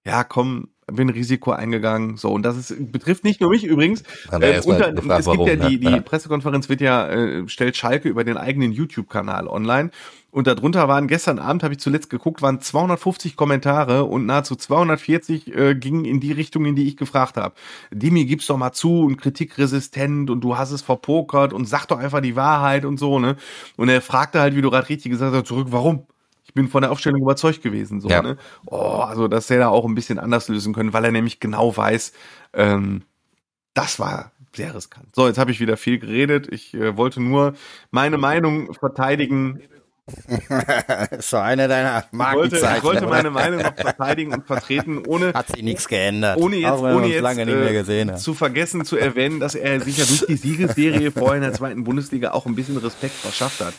ja, komm, bin Risiko eingegangen. So, und das ist, betrifft nicht nur mich übrigens. Äh, unter, gefragt, es gibt warum, ja die, ne? die Ja. Pressekonferenz wird ja, äh, stellt Schalke über den eigenen YouTube-Kanal online. Und darunter waren gestern Abend, habe ich zuletzt geguckt, waren 250 Kommentare und nahezu 240 äh, gingen in die Richtung, in die ich gefragt habe. Dimi, gib's doch mal zu und kritikresistent und du hast es verpokert und sag doch einfach die Wahrheit und so, ne? Und er fragte halt, wie du gerade richtig gesagt hast, zurück, warum? Ich bin von der Aufstellung überzeugt gewesen, so, Ja. ne? Oh, also das hätte er auch ein bisschen anders lösen können, weil er nämlich genau weiß, ähm, das war sehr riskant. So, jetzt habe ich wieder viel geredet. Ich äh, wollte nur meine Meinung verteidigen. So eine deiner Ich wollte, ich Markenzeichen. wollte meine Meinung noch verteidigen und vertreten, ohne Hat sich nichts geändert. ohne jetzt, auch wenn wir ohne jetzt lange nicht mehr äh, gesehen zu vergessen zu erwähnen, dass er sich ja durch die Siegesserie vorher in der zweiten Bundesliga auch ein bisschen Respekt verschafft hat.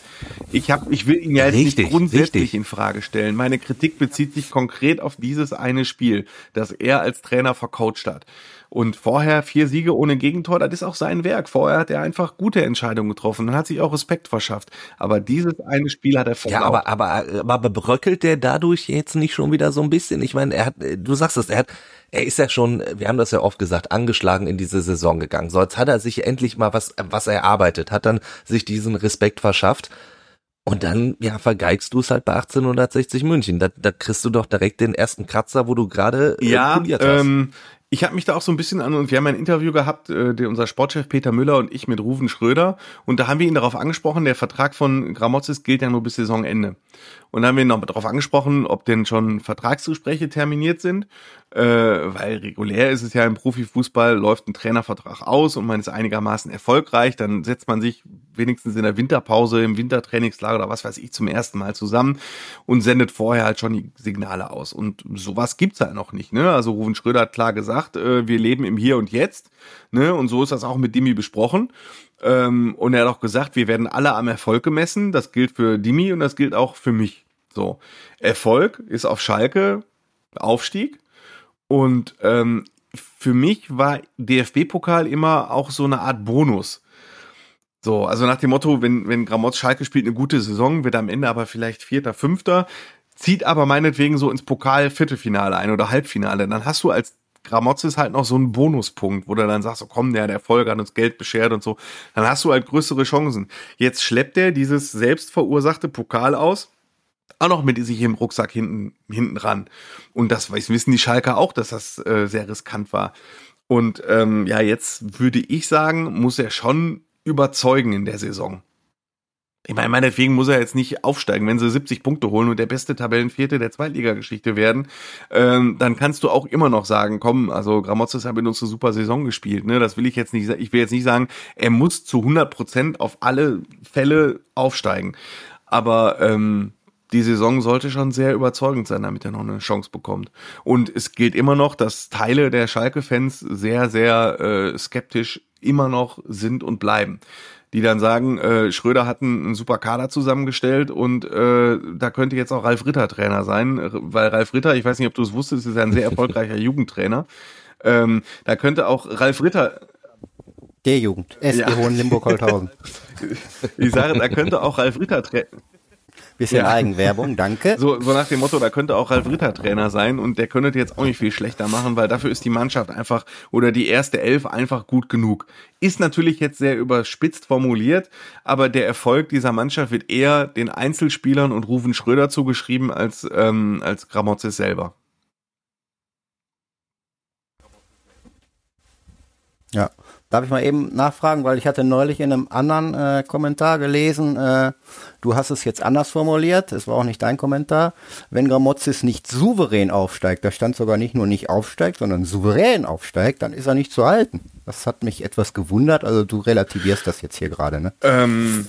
Ich hab, ich will ihn ja jetzt Richtig, nicht grundsätzlich richtig. in Frage stellen. Meine Kritik bezieht sich konkret auf dieses eine Spiel, das er als Trainer vercoacht hat. Und vorher vier Siege ohne Gegentor, das ist auch sein Werk. Vorher hat er einfach gute Entscheidungen getroffen und hat sich auch Respekt verschafft. Aber dieses eine Spiel hat er versaut. Ja, aber, aber, aber bröckelt der dadurch jetzt nicht schon wieder so ein bisschen? Ich meine, er hat, du sagst es, er hat, er ist ja schon, wir haben das ja oft gesagt, angeschlagen in diese Saison gegangen. So, jetzt hat er sich endlich mal was, was erarbeitet, hat dann sich diesen Respekt verschafft. Und dann, ja, vergeigst du es halt bei 1860 München. Da, da kriegst du doch direkt den ersten Kratzer, wo du gerade äh, Ja, poliert hast. ähm, ich habe mich da auch so ein bisschen an und wir haben ein Interview gehabt, äh, der, unser Sportchef Peter Müller und ich mit Ruven Schröder und da haben wir ihn darauf angesprochen, der Vertrag von Gramozis gilt ja nur bis Saisonende. Und da haben wir ihn noch darauf angesprochen, ob denn schon Vertragsgespräche terminiert sind, äh, weil regulär ist es ja im Profifußball, läuft ein Trainervertrag aus und man ist einigermaßen erfolgreich, dann setzt man sich wenigstens in der Winterpause, im Wintertrainingslager oder was weiß ich zum ersten Mal zusammen und sendet vorher halt schon die Signale aus. Und sowas gibt's halt noch nicht. Ne? Also Ruven Schröder hat klar gesagt, äh, wir leben im Hier und Jetzt. Ne? Und so ist das auch mit Dimi besprochen. Ähm, und er hat auch gesagt, wir werden alle am Erfolg gemessen. Das gilt für Dimi und das gilt auch für mich. So, Erfolg ist auf Schalke Aufstieg. Und ähm, für mich war DFB-Pokal immer auch so eine Art Bonus. So, also nach dem Motto, wenn, wenn Gramotz Schalke spielt eine gute Saison, wird am Ende aber vielleicht Vierter, Fünfter, zieht aber meinetwegen so ins Pokal-Viertelfinale ein oder Halbfinale, dann hast du als Gramotzes halt noch so einen Bonuspunkt, wo du dann sagst, oh komm, der, der Erfolg hat uns Geld beschert und so, dann hast du halt größere Chancen. Jetzt schleppt er dieses selbst verursachte Pokal aus, auch noch mit sich im Rucksack hinten, hinten ran. Und das wissen die Schalker auch, dass das äh, sehr riskant war. Und ähm, ja, jetzt würde ich sagen, muss er schon überzeugen in der Saison. Ich meine, meinetwegen muss er jetzt nicht aufsteigen. Wenn sie 70 Punkte holen und der beste Tabellenvierte der Zweitligageschichte werden, ähm, dann kannst du auch immer noch sagen, komm, also Gramotzes hat mit uns eine super Saison gespielt. Ne? Das will ich jetzt nicht sa- Ich will jetzt nicht sagen, er muss zu 100 Prozent auf alle Fälle aufsteigen. Aber ähm, die Saison sollte schon sehr überzeugend sein, damit er noch eine Chance bekommt. Und es gilt immer noch, dass Teile der Schalke-Fans sehr, sehr äh, skeptisch immer noch sind und bleiben. Die dann sagen, äh, Schröder hat einen, einen super Kader zusammengestellt und äh, da könnte jetzt auch Ralf Ritter Trainer sein, weil Ralf Ritter, ich weiß nicht, ob du es wusstest, ist ein sehr erfolgreicher Jugendtrainer. Ähm, da könnte auch Ralf Ritter, Der Jugend. SG Ja. Hohenlimburg-Holthausen. ich sage, da könnte auch Ralf Ritter Tra Bisschen Ja. Eigenwerbung, danke. So, so nach dem Motto, da könnte auch Ralf Ritter Trainer sein und der könnte jetzt auch nicht viel schlechter machen, weil dafür ist die Mannschaft einfach oder die erste Elf einfach gut genug. Ist natürlich jetzt sehr überspitzt formuliert, aber der Erfolg dieser Mannschaft wird eher den Einzelspielern und Rufen Schröder zugeschrieben als, ähm, als Gramozis selber. Ja. Darf ich mal eben nachfragen, weil ich hatte neulich in einem anderen äh, Kommentar gelesen, äh, du hast es jetzt anders formuliert, es war auch nicht dein Kommentar, wenn Gramozis nicht souverän aufsteigt, da stand sogar nicht nur nicht aufsteigt, sondern souverän aufsteigt, dann ist er nicht zu halten. Das hat mich etwas gewundert, also du relativierst das jetzt hier gerade, ne? Ähm,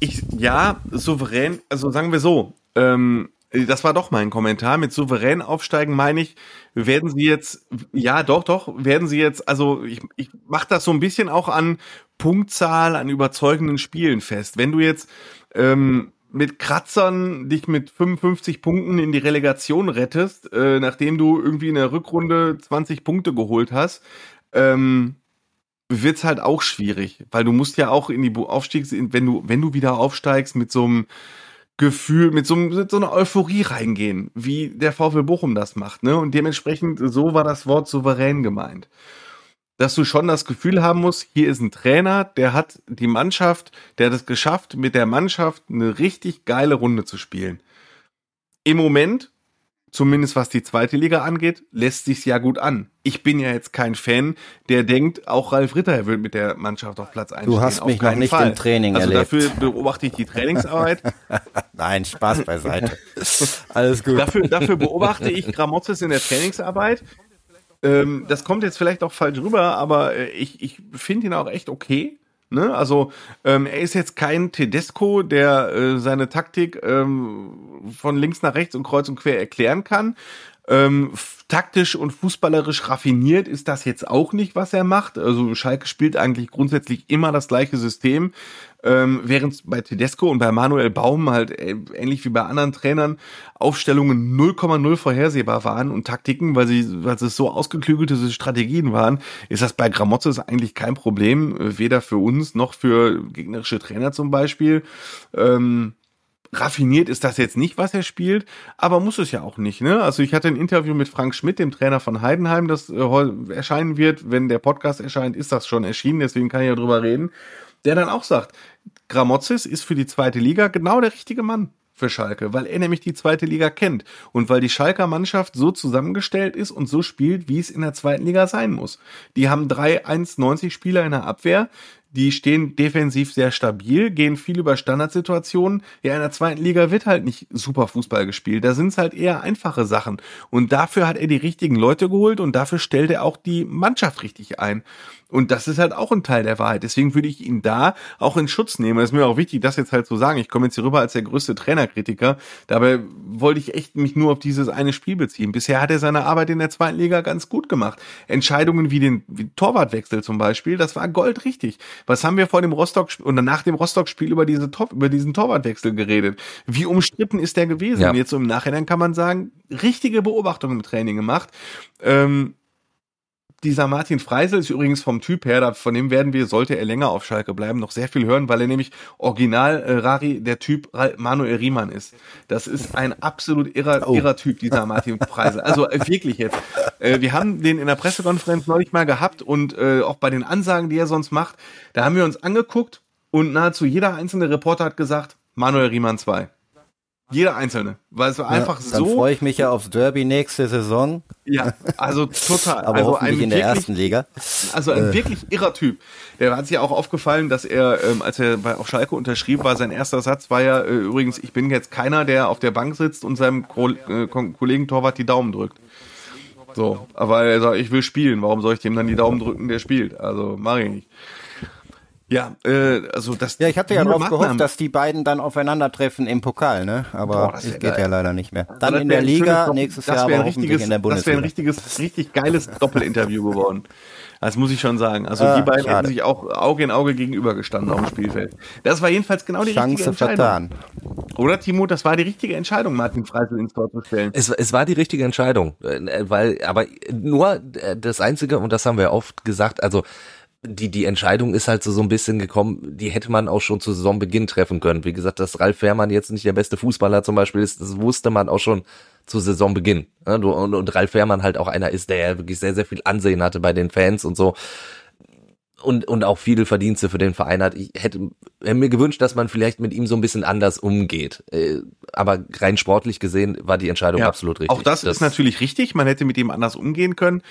ich, ja, souverän, also sagen wir so, ähm, das war doch mein Kommentar. Mit souverän aufsteigen meine ich, werden sie jetzt, ja, doch, doch, werden sie jetzt, also ich, ich mache das so ein bisschen auch an Punktzahl, an überzeugenden Spielen fest. Wenn du jetzt ähm, mit Kratzern dich mit 55 Punkten in die Relegation rettest, äh, nachdem du irgendwie in der Rückrunde 20 Punkte geholt hast, ähm, wird's halt auch schwierig, weil du musst ja auch in die Aufstiegs, wenn du, wenn du wieder aufsteigst mit so einem Gefühl, mit so, mit so einer Euphorie reingehen, wie der VfL Bochum das macht, ne? Und dementsprechend, so war das Wort souverän gemeint. Dass du schon das Gefühl haben musst, hier ist ein Trainer, der hat die Mannschaft, der hat es geschafft, mit der Mannschaft eine richtig geile Runde zu spielen. Im Moment zumindest was die zweite Liga angeht, lässt sich's ja gut an. Ich bin ja jetzt kein Fan, der denkt, auch Ralf Ritter wird mit der Mannschaft auf Platz 1 Du hast mich noch nicht im Training also erlebt. dafür beobachte ich die Trainingsarbeit. Nein, Spaß beiseite. Alles gut. dafür, dafür beobachte ich Gramozis in der Trainingsarbeit. Ähm, das kommt jetzt vielleicht auch falsch rüber, aber äh, ich, ich finde ihn auch echt okay. Ne? Also ähm, er ist jetzt kein Tedesco, der äh, seine Taktik ähm, von links nach rechts und kreuz und quer erklären kann. Ähm, taktisch und fußballerisch raffiniert ist das jetzt auch nicht, was er macht. Also Schalke spielt eigentlich grundsätzlich immer das gleiche System, ähm, während bei Tedesco und bei Manuel Baum halt äh, ähnlich wie bei anderen Trainern Aufstellungen 0,0 vorhersehbar waren und Taktiken, weil sie, weil es so ausgeklügelte Strategien waren, ist das bei Gramozis eigentlich kein Problem, äh, weder für uns noch für gegnerische Trainer zum Beispiel. Ähm, raffiniert ist das jetzt nicht, was er spielt, aber muss es ja auch nicht. Ne? Also ich hatte ein Interview mit Frank Schmidt, dem Trainer von Heidenheim, das äh, erscheinen wird. Wenn der Podcast erscheint, ist das schon erschienen, deswegen kann ich ja drüber reden. Der dann auch sagt, Gramozis ist für die zweite Liga genau der richtige Mann für Schalke, weil er nämlich die zweite Liga kennt und weil die Schalker Mannschaft so zusammengestellt ist und so spielt, wie es in der zweiten Liga sein muss. Die haben drei 1,90 Spieler in der Abwehr, die stehen defensiv sehr stabil, gehen viel über Standardsituationen. Ja, in der zweiten Liga wird halt nicht super Fußball gespielt. Da sind es halt eher einfache Sachen. Und dafür hat er die richtigen Leute geholt und dafür stellt er auch die Mannschaft richtig ein. Und das ist halt auch ein Teil der Wahrheit. Deswegen würde ich ihn da auch in Schutz nehmen. Es ist mir auch wichtig, das jetzt halt zu sagen. Ich komme jetzt hier rüber als der größte Trainerkritiker. Dabei wollte ich echt mich nur auf dieses eine Spiel beziehen. Bisher hat er seine Arbeit in der zweiten Liga ganz gut gemacht. Entscheidungen wie den wie Torwartwechsel zum Beispiel, das war goldrichtig. Was haben wir vor dem Rostock und nach dem Rostock-Spiel über diese Top, über diesen Torwartwechsel geredet? Wie umstritten ist der gewesen? Ja. Und jetzt so im Nachhinein kann man sagen, richtige Beobachtungen im Training gemacht. Ähm, dieser Martin Freisel ist übrigens vom Typ her, von dem werden wir, sollte er länger auf Schalke bleiben, noch sehr viel hören, weil er nämlich original äh, Rari der Typ Manuel Riemann ist. Das ist ein absolut irrer, Oh. irrer Typ, dieser Martin Freisel. Also äh, wirklich jetzt. Äh, wir haben den in der Pressekonferenz neulich mal gehabt und äh, auch bei den Ansagen, die er sonst macht, da haben wir uns angeguckt und nahezu jeder einzelne Reporter hat gesagt, Manuel Riemann 2. Jeder einzelne. Weil es war einfach ja, dann so. freue ich mich ja aufs Derby nächste Saison, Ja, also total. aber also hoffentlich in der wirklich- ersten Liga. Also ein Äh. wirklich irrer Typ. Der hat sich ja auch aufgefallen, dass er, ähm, als er bei, auf Schalke unterschrieb, war sein erster Satz war ja äh, übrigens, ich bin jetzt keiner, der auf der Bank sitzt und seinem Ko äh, Ko- Kollegen Torwart die Daumen drückt. So, aber er sagt, ich will spielen, warum soll ich dem dann die Daumen drücken, der spielt? Also mach ich nicht. Ja, äh, also das. Ja, ich hatte ja darauf gehofft, dass die beiden dann aufeinandertreffen im Pokal, ne? Aber Boah, das geht geil. ja leider nicht mehr. Aber Dann in der Liga, nächstes Jahr aber ein hoffentlich richtiges, in der Das wäre Bundesliga. ein richtiges, richtig geiles Doppelinterview geworden. Das muss ich schon sagen. Also Ah, die beiden schade. hätten sich auch Auge in Auge gegenübergestanden auf dem Spielfeld. Das war jedenfalls genau die richtige Chance Entscheidung. vertan. Oder Timo, das war die richtige Entscheidung, Martin Freisel ins Tor zu stellen. Es, es war die richtige Entscheidung, äh, weil, aber nur äh, das Einzige, und das haben wir oft gesagt, also die, die Entscheidung ist halt so, so ein bisschen gekommen, die hätte man auch schon zu Saisonbeginn treffen können. Wie gesagt, dass Ralf Fährmann jetzt nicht der beste Fußballer zum Beispiel ist, das wusste man auch schon zu Saisonbeginn. Und, und Ralf Fährmann halt auch einer ist, der ja wirklich sehr, sehr viel Ansehen hatte bei den Fans und so und, und auch viele Verdienste für den Verein hat. Ich hätte, hätte mir gewünscht, dass man vielleicht mit ihm so ein bisschen anders umgeht. Äh, aber rein sportlich gesehen war die Entscheidung ja, absolut richtig. Auch das, das, ist natürlich richtig. Man hätte mit ihm anders umgehen können.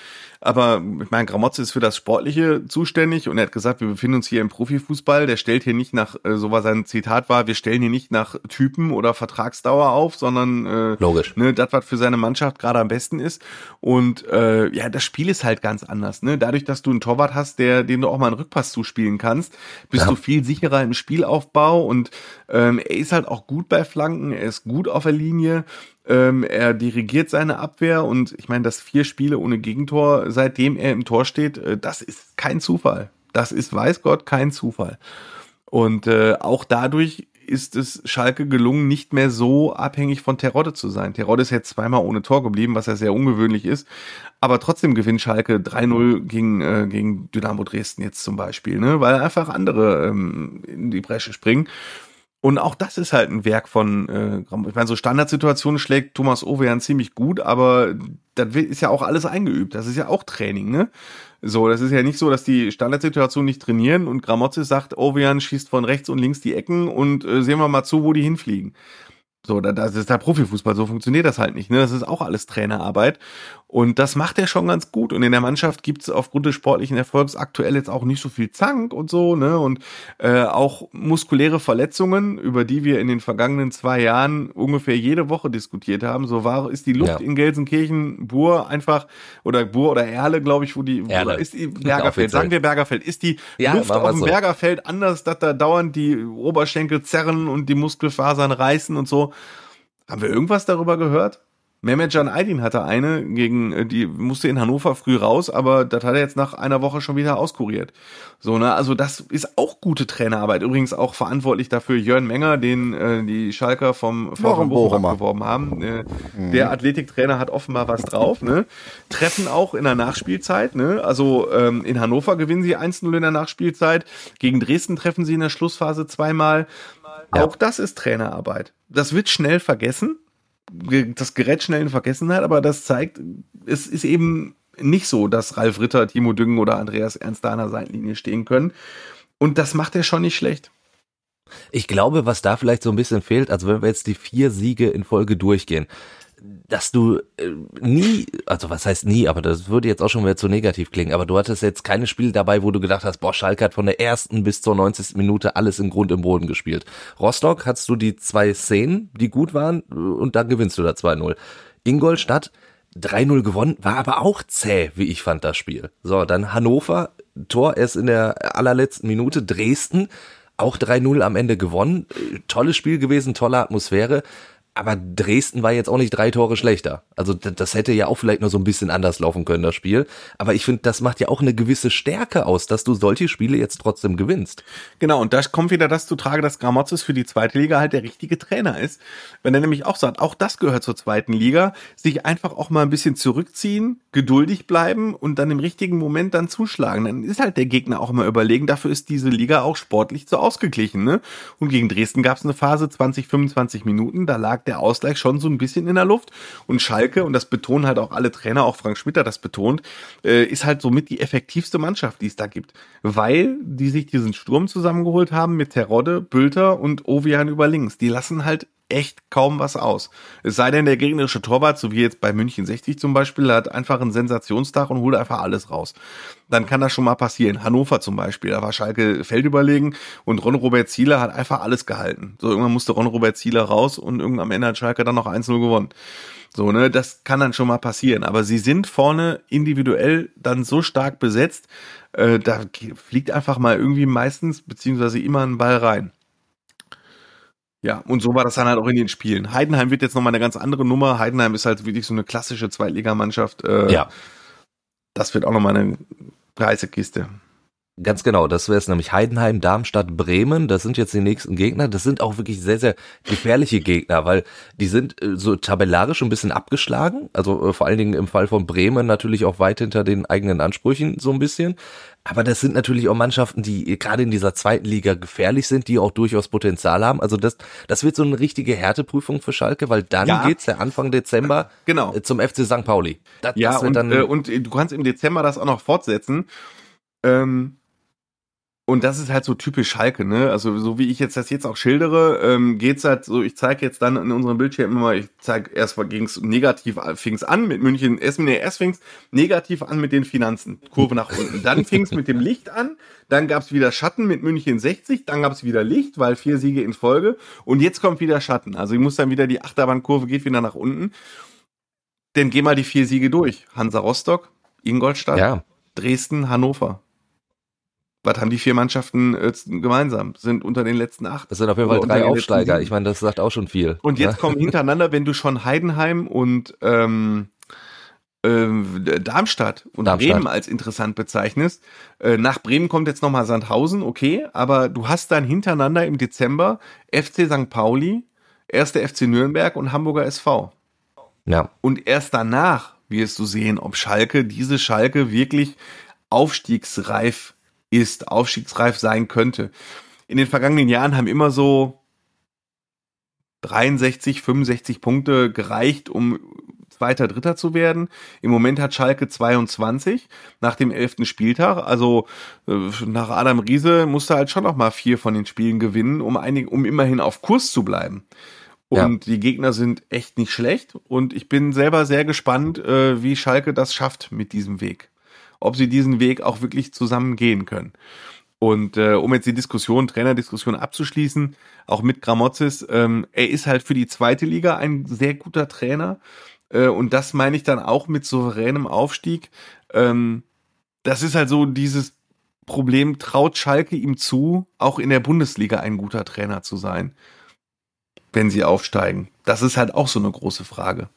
Aber ich meine, Gramotze ist für das Sportliche zuständig und er hat gesagt, wir befinden uns hier im Profifußball. Der stellt hier nicht nach, äh, so war sein Zitat war, wir stellen hier nicht nach Typen oder Vertragsdauer auf, sondern äh, logisch. Ne, das, was für seine Mannschaft gerade am besten ist. Und äh, ja, das Spiel ist halt ganz anders. Ne? Dadurch, dass du einen Torwart hast, der, dem du auch mal einen Rückpass zuspielen kannst, bist ja. du viel sicherer im Spielaufbau und ähm, er ist halt auch gut bei Flanken, er ist gut auf der Linie ähm, er dirigiert seine Abwehr und ich meine, dass vier Spiele ohne Gegentor, seitdem er im Tor steht, äh, das ist kein Zufall. Das ist, weiß Gott, kein Zufall. Und äh, auch dadurch ist es Schalke gelungen, nicht mehr so abhängig von Terodde zu sein. Terodde ist jetzt zweimal ohne Tor geblieben, was ja sehr ungewöhnlich ist. Aber trotzdem gewinnt Schalke 3-0 gegen, äh, gegen Dynamo Dresden jetzt zum Beispiel, ne? weil einfach andere ähm, in die Bresche springen. Und auch das ist halt ein Werk von, äh, ich meine, so Standardsituationen schlägt Thomas Ovejan ziemlich gut, aber das ist ja auch alles eingeübt. Das ist ja auch Training, ne? So, das ist ja nicht so, dass die Standardsituation nicht trainieren und Gramozis sagt, Ovejan schießt von rechts und links die Ecken und äh, sehen wir mal zu, wo die hinfliegen. So, das ist der Profifußball, so funktioniert das halt nicht. Ne? Das ist auch alles Trainerarbeit. Und das macht er schon ganz gut. Und in der Mannschaft gibt es aufgrund des sportlichen Erfolgs aktuell jetzt auch nicht so viel Zank und so, ne? Und äh, auch muskuläre Verletzungen, über die wir in den vergangenen zwei Jahren ungefähr jede Woche diskutiert haben. So war ist die Luft ja. in Gelsenkirchen, Bur einfach, oder Bur oder Erle, glaube ich, wo die Erle. ist die Bergerfeld, sagen wir Bergerfeld, ist die ja, Luft auf dem so. Bergerfeld anders, dass da dauernd die Oberschenkel zerren und die Muskelfasern reißen und so. Haben wir irgendwas darüber gehört? Mehmet Can Aydin hatte eine gegen, äh, die musste in Hannover früh raus, aber das hat er jetzt nach einer Woche schon wieder auskuriert. So, ne, also das ist auch gute Trainerarbeit. Übrigens auch verantwortlich dafür Jörn Menger, den äh, die Schalker vom VfB Bochum abgeworben haben. Äh, mhm. Der Athletiktrainer hat offenbar was drauf, ne? Treffen auch in der Nachspielzeit, ne? Also ähm, in Hannover gewinnen sie 1-0 in der Nachspielzeit, gegen Dresden treffen sie in der Schlussphase zweimal. Ja. Auch das ist Trainerarbeit. Das wird schnell vergessen das gerät schnell in Vergessenheit, aber das zeigt, es ist eben nicht so, dass Ralf Ritter, Timo Düngen oder Andreas Ernst da an der Seitenlinie stehen können. Und das macht er schon nicht schlecht. Ich glaube, was da vielleicht so ein bisschen fehlt, also wenn wir jetzt die vier Siege in Folge durchgehen, dass du äh, nie, also was heißt nie, aber das würde jetzt auch schon wieder zu negativ klingen, aber du hattest jetzt keine Spiele dabei, wo du gedacht hast, boah, Schalke hat von der ersten bis zur 90. Minute alles im Grund im Boden gespielt. Rostock hattest du die zwei Szenen, die gut waren und dann gewinnst du da 2-0. Ingolstadt 3-0 gewonnen, war aber auch zäh, wie ich fand, das Spiel. So, dann Hannover, Tor erst in der allerletzten Minute, Dresden, auch 3-0 am Ende gewonnen. Tolles Spiel gewesen, tolle Atmosphäre aber Dresden war jetzt auch nicht drei Tore schlechter. Also das hätte ja auch vielleicht noch so ein bisschen anders laufen können, das Spiel. Aber ich finde, das macht ja auch eine gewisse Stärke aus, dass du solche Spiele jetzt trotzdem gewinnst. Genau, und da kommt wieder das zu trage, dass Gramozis für die zweite Liga halt der richtige Trainer ist. Wenn er nämlich auch sagt, auch das gehört zur zweiten Liga, sich einfach auch mal ein bisschen zurückziehen, geduldig bleiben und dann im richtigen Moment dann zuschlagen. Dann ist halt der Gegner auch immer überlegen. Dafür ist diese Liga auch sportlich so ausgeglichen. Ne? Und gegen Dresden gab es eine Phase 20, 25 Minuten, da lag der Ausgleich schon so ein bisschen in der Luft. Und Schalke, und das betonen halt auch alle Trainer, auch Frank Schmidt hat das betont, äh, ist halt somit die effektivste Mannschaft, die es da gibt. Weil die sich diesen Sturm zusammengeholt haben mit Terodde, Bülter und Ovian über links. Die lassen halt echt kaum was aus. Es sei denn, der gegnerische Torwart, so wie jetzt bei München 60 zum Beispiel, hat einfach einen Sensationstag und holt einfach alles raus. Dann kann das schon mal passieren. Hannover zum Beispiel, da war Schalke feldüberlegen und Ron-Robert Zieler hat einfach alles gehalten. So, irgendwann musste Ron-Robert Zieler raus und irgendwann am Ende hat Schalke dann noch 1-0 gewonnen. So, ne, das kann dann schon mal passieren. Aber sie sind vorne individuell dann so stark besetzt, äh, da fliegt einfach mal irgendwie meistens, beziehungsweise immer ein Ball rein. Ja, und so war das dann halt auch in den Spielen. Heidenheim wird jetzt nochmal eine ganz andere Nummer. Heidenheim ist halt wirklich so eine klassische Zweitligamannschaft. Äh, ja. Das wird auch nochmal eine heiße Kiste. Ganz genau, das wäre es nämlich Heidenheim, Darmstadt, Bremen, das sind jetzt die nächsten Gegner. Das sind auch wirklich sehr, sehr gefährliche Gegner, weil die sind äh, so tabellarisch ein bisschen abgeschlagen. Also äh, vor allen Dingen im Fall von Bremen natürlich auch weit hinter den eigenen Ansprüchen so ein bisschen. Aber das sind natürlich auch Mannschaften, die gerade in dieser zweiten Liga gefährlich sind, die auch durchaus Potenzial haben. Also das, das wird so eine richtige Härteprüfung für Schalke, weil dann Ja. geht's ja Anfang Dezember Genau. äh, zum FC St. Pauli. Das, Ja, das und, äh, und du kannst im Dezember das auch noch fortsetzen. Ähm, und das ist halt so typisch Schalke, ne? Also so wie ich jetzt das jetzt auch schildere, ähm, geht's halt so, ich zeige jetzt dann in unserem Bildschirm immer mal, ich zeige erst mal ging's negativ, fing's an mit München, erst, nee, erst fing's negativ an mit den Finanzen, Kurve nach unten. Dann fing's mit dem Licht an, dann gab's wieder Schatten mit München 60, dann gab's wieder Licht, weil vier Siege in Folge und jetzt kommt wieder Schatten. Also ich muss dann wieder, die Achterbahnkurve geht wieder nach unten. Dann geh mal die vier Siege durch. Hansa Rostock, Ingolstadt, ja, Dresden, Hannover. Was haben die vier Mannschaften äh, gemeinsam? Sind unter den letzten acht. das sind auf jeden Fall drei Aufsteiger. Ich meine, das sagt auch schon viel. Und jetzt ne? kommen hintereinander, wenn du schon Heidenheim und ähm, ähm, Darmstadt und Darmstadt. Bremen als interessant bezeichnest. Äh, nach Bremen kommt jetzt nochmal Sandhausen, okay, aber du hast dann hintereinander im Dezember FC St. Pauli, 1. FC Nürnberg und Hamburger SV. Ja, Und erst danach wirst du sehen, ob Schalke, diese Schalke wirklich aufstiegsreif ist, aufstiegsreif sein könnte. In den vergangenen Jahren haben immer so 63, 65 Punkte gereicht, um Zweiter, Dritter zu werden. Im Moment hat Schalke 22 nach dem elften Spieltag. Also äh, nach Adam Riese musste halt schon noch mal vier von den Spielen gewinnen, um, einig, um immerhin auf Kurs zu bleiben. Ja. Und die Gegner sind echt nicht schlecht. Und ich bin selber sehr gespannt, äh, wie Schalke das schafft mit diesem Weg. Ob sie diesen Weg auch wirklich zusammen gehen können. Und äh, um jetzt die Diskussion, Trainerdiskussion abzuschließen, auch mit Gramozis, ähm, er ist halt für die zweite Liga ein sehr guter Trainer. Äh, und das meine ich dann auch mit souveränem Aufstieg. Ähm, das ist halt so dieses Problem, traut Schalke ihm zu, auch in der Bundesliga ein guter Trainer zu sein, wenn sie aufsteigen. Das ist halt auch so eine große Frage.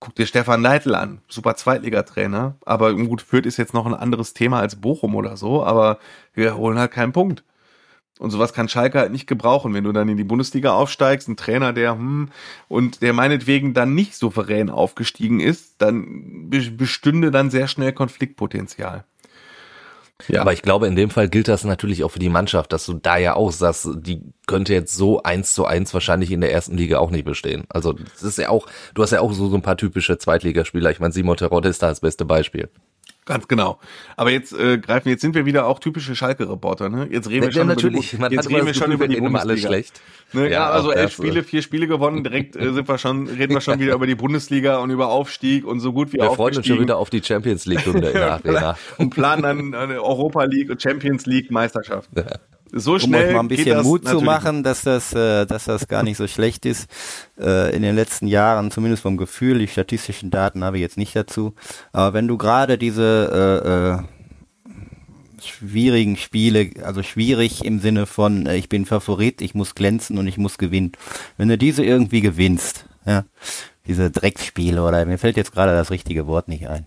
Guck dir Stefan Leitl an, super Zweitligatrainer, aber gut, Fürth ist jetzt noch ein anderes Thema als Bochum oder so, aber wir holen halt keinen Punkt. Und sowas kann Schalke halt nicht gebrauchen, wenn du dann in die Bundesliga aufsteigst, ein Trainer, der, hm, und der meinetwegen dann nicht souverän aufgestiegen ist, dann be- bestünde dann sehr schnell Konfliktpotenzial. Ja. Aber ich glaube, in dem Fall gilt das natürlich auch für die Mannschaft, dass du da ja auch sagst, die könnte jetzt so eins zu eins wahrscheinlich in der ersten Liga auch nicht bestehen. Also das ist ja auch, du hast ja auch so, so ein paar typische Zweitligaspieler. Ich meine, Simon Terodde ist da das beste Beispiel. Ganz genau. Aber jetzt äh, greifen, jetzt sind wir wieder auch typische Schalke-Reporter, ne? Jetzt reden wir Ja, schon natürlich, über man die, jetzt reden wir schon über wir die Bundesliga. schlecht. Ne, ja, Ja, also elf Spiele, äh. vier Spiele gewonnen, direkt äh, sind wir schon, reden wir schon wieder über die Bundesliga und über Aufstieg und so gut wie Wir freuen uns schon aufgestiegen. wieder auf die Champions League Runde in der Arena. und planen dann eine Europa League und Champions League Meisterschaft. So Um schnell euch mal ein bisschen Mut zu machen, dass das, äh, dass das gar nicht so schlecht ist. Äh, in den letzten Jahren, zumindest vom Gefühl, die statistischen Daten habe ich jetzt nicht dazu. Aber wenn du gerade diese äh, äh, schwierigen Spiele, also schwierig im Sinne von, äh, ich bin Favorit, ich muss glänzen und ich muss gewinnen. Wenn du diese irgendwie gewinnst, ja, diese Drecksspiele oder mir fällt jetzt gerade das richtige Wort nicht ein,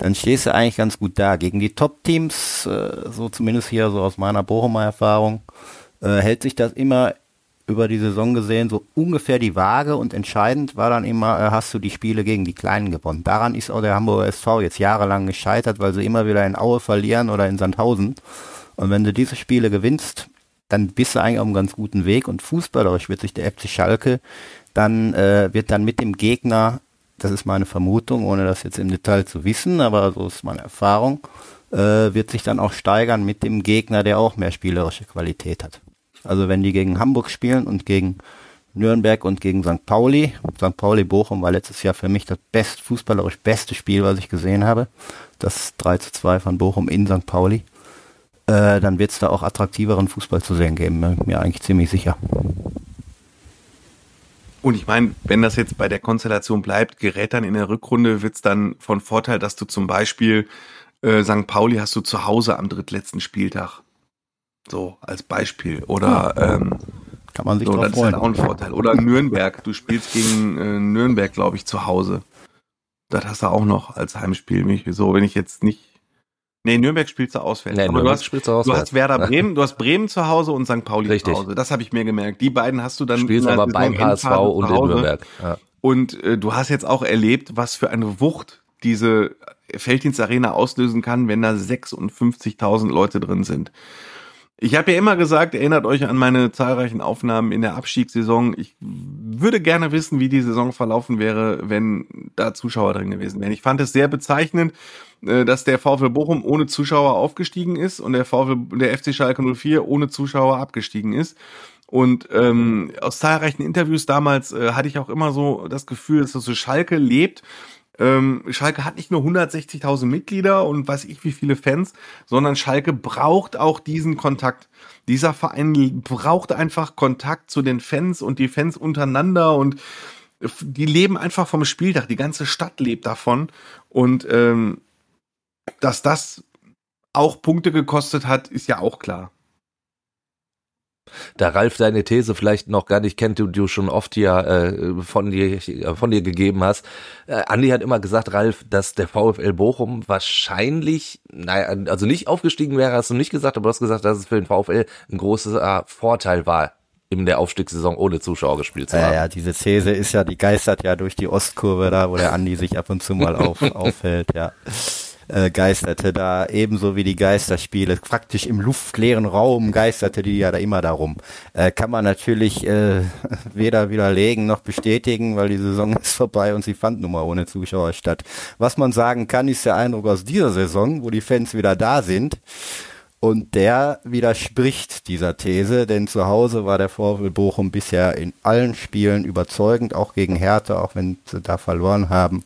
dann stehst du eigentlich ganz gut da. Gegen die Top-Teams, äh, so zumindest hier so aus meiner Bochumer Erfahrung, äh, hält sich das immer über die Saison gesehen so ungefähr die Waage und entscheidend war dann immer, äh, hast du die Spiele gegen die Kleinen gewonnen. Daran ist auch der Hamburger SV jetzt jahrelang gescheitert, weil sie immer wieder in Aue verlieren oder in Sandhausen. Und wenn du diese Spiele gewinnst, dann bist du eigentlich auf einem ganz guten Weg und fußballerisch wird sich der FC Schalke dann äh, wird dann mit dem Gegner, das ist meine Vermutung, ohne das jetzt im Detail zu wissen, aber so ist meine Erfahrung, äh, wird sich dann auch steigern mit dem Gegner, der auch mehr spielerische Qualität hat. Also wenn die gegen Hamburg spielen und gegen Nürnberg und gegen St. Pauli, St. Pauli Bochum war letztes Jahr für mich das best, fußballerisch beste Spiel, was ich gesehen habe. Das 3 zu 2 von Bochum in St. Pauli. Äh, dann wird es da auch attraktiveren Fußball zu sehen geben, bin mir eigentlich ziemlich sicher. Und ich meine, wenn das jetzt bei der Konstellation bleibt, gerät dann in der Rückrunde, wird's dann von Vorteil, dass du zum Beispiel äh, St. Pauli hast du zu Hause am drittletzten Spieltag. So, als Beispiel. Oder ähm, Kann man sich so, das ist halt auch freuen. ein Vorteil. Oder Nürnberg, du spielst gegen äh, Nürnberg, glaube ich, zu Hause. Das hast du auch noch als Heimspiel. Mich- So, wenn ich jetzt nicht Nee, Nürnberg spielst du auswärts. Nee, Nürnberg du hast, spielst du du auswärts. hast Werder Bremen, du hast Bremen zu Hause und St. Pauli Richtig. zu Hause. Das habe ich mir gemerkt. Die beiden hast du dann Spielst aber beim HSV und zu in. Nürnberg. Ja. Und äh, du hast jetzt auch erlebt, was für eine Wucht diese Felddienst Arena auslösen kann, wenn da 56.000 Leute drin sind. Ich habe ja immer gesagt, erinnert euch an meine zahlreichen Aufnahmen in der Abstiegssaison. Ich würde gerne wissen, wie die Saison verlaufen wäre, wenn da Zuschauer drin gewesen wären. Ich fand es sehr bezeichnend, dass der VfL Bochum ohne Zuschauer aufgestiegen ist und der VfL, der FC Schalke 04 ohne Zuschauer abgestiegen ist. Und ähm, aus zahlreichen Interviews damals äh, hatte ich auch immer so das Gefühl, dass so Schalke lebt. Ähm, Schalke hat nicht nur 160.000 Mitglieder und weiß ich wie viele Fans, sondern Schalke braucht auch diesen Kontakt. Dieser Verein braucht einfach Kontakt zu den Fans und die Fans untereinander und die leben einfach vom Spieltag. Die ganze Stadt lebt davon und ähm, dass das auch Punkte gekostet hat, ist ja auch klar. Da Ralf deine These vielleicht noch gar nicht kennt, die du schon oft hier äh, von dir von dir gegeben hast. Äh, Andi hat immer gesagt, Ralf, dass der VfL Bochum wahrscheinlich, naja, also nicht aufgestiegen wäre, hast du nicht gesagt, aber du hast gesagt, dass es für den VfL ein großer Vorteil war, in der Aufstiegssaison ohne Zuschauer gespielt zu Ja, haben. ja, diese These ist ja, die geistert ja durch die Ostkurve da, wo der Andi sich ab und zu mal auf, aufhält, ja. Äh, geisterte da ebenso wie die Geisterspiele, praktisch im luftleeren Raum geisterte die ja da immer darum. Äh, kann man natürlich äh, weder widerlegen noch bestätigen, weil die Saison ist vorbei und sie fand nun mal ohne Zuschauer statt. Was man sagen kann, ist der Eindruck aus dieser Saison, wo die Fans wieder da sind, und der widerspricht dieser These, denn zu Hause war der VfL Bochum bisher in allen Spielen überzeugend, auch gegen Hertha, auch wenn sie da verloren haben.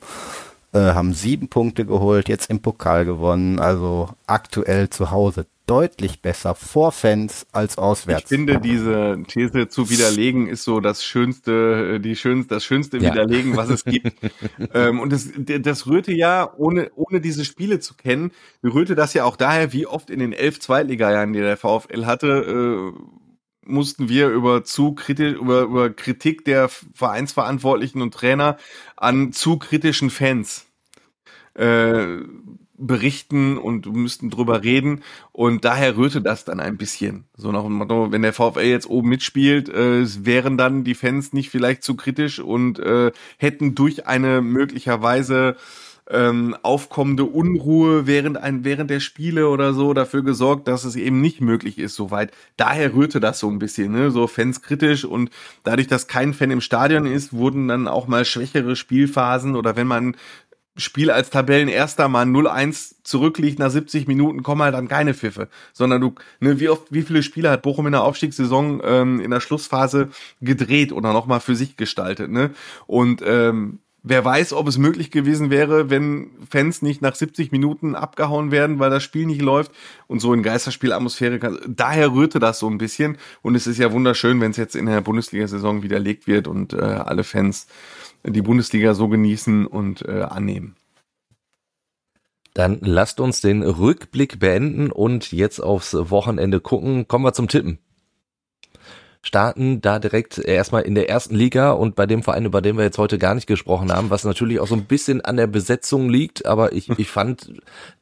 Äh, haben sieben Punkte geholt, jetzt im Pokal gewonnen, also aktuell zu Hause deutlich besser vor Fans als auswärts. Ich finde, diese These zu widerlegen ist so das schönste, die schönste, das schönste Ja. Widerlegen, was es gibt. ähm, und das, das rührte ja, ohne, ohne diese Spiele zu kennen, rührte das ja auch daher, wie oft in den elf Zweitligajahren, die der VfL hatte, äh, mussten wir über zu kritisch, über, über Kritik der Vereinsverantwortlichen und Trainer an zu kritischen Fans äh, berichten und müssten drüber reden und daher rührte das dann ein bisschen. So nach dem Motto, wenn der VfL jetzt oben mitspielt, äh, wären dann die Fans nicht vielleicht zu kritisch und äh, hätten durch eine möglicherweise ähm, aufkommende Unruhe während ein während der Spiele oder so dafür gesorgt, dass es eben nicht möglich ist soweit. Daher rührte das so ein bisschen, ne, so Fans kritisch und dadurch, dass kein Fan im Stadion ist, wurden dann auch mal schwächere Spielphasen oder wenn man Spiel als Tabellenerster mal 0-1 zurückliegt nach 70 Minuten, kommen halt dann keine Pfiffe, sondern du, ne, wie oft, wie viele Spiele hat Bochum in der Aufstiegssaison ähm, in der Schlussphase gedreht oder nochmal für sich gestaltet, ne? Und ähm, wer weiß, ob es möglich gewesen wäre, wenn Fans nicht nach 70 Minuten abgehauen werden, weil das Spiel nicht läuft und so in Geisterspielatmosphäre. kann- Daher rührte das so ein bisschen und es ist ja wunderschön, wenn es jetzt in der Bundesliga-Saison widerlegt wird und äh, alle Fans die Bundesliga so genießen und äh, annehmen. Dann lasst uns den Rückblick beenden und jetzt aufs Wochenende gucken. Kommen wir zum Tippen. Starten da direkt erstmal in der ersten Liga und bei dem Verein, über den wir jetzt heute gar nicht gesprochen haben, was natürlich auch so ein bisschen an der Besetzung liegt, aber ich, ich fand,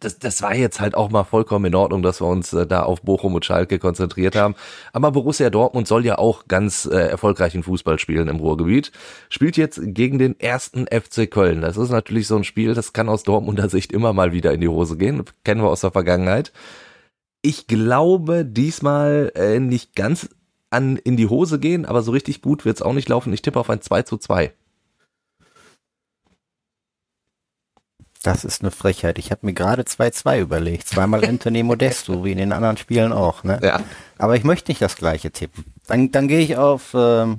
das, das war jetzt halt auch mal vollkommen in Ordnung, dass wir uns äh, da auf Bochum und Schalke konzentriert haben. Aber Borussia Dortmund soll ja auch ganz äh, erfolgreichen Fußball spielen im Ruhrgebiet. Spielt jetzt gegen den ersten FC Köln. Das ist natürlich so ein Spiel, das kann aus Dortmunder Sicht immer mal wieder in die Hose gehen. Kennen wir aus der Vergangenheit. Ich glaube diesmal äh, nicht ganz an in die Hose gehen, aber so richtig gut wird's auch nicht laufen. Ich tippe auf ein 2 zu 2. Das ist eine Frechheit. Ich habe mir gerade 2-2 überlegt. Zweimal Anthony Modesto, wie in den anderen Spielen auch. Ne? Ja. Aber ich möchte nicht das gleiche tippen. Dann, dann gehe ich auf ähm,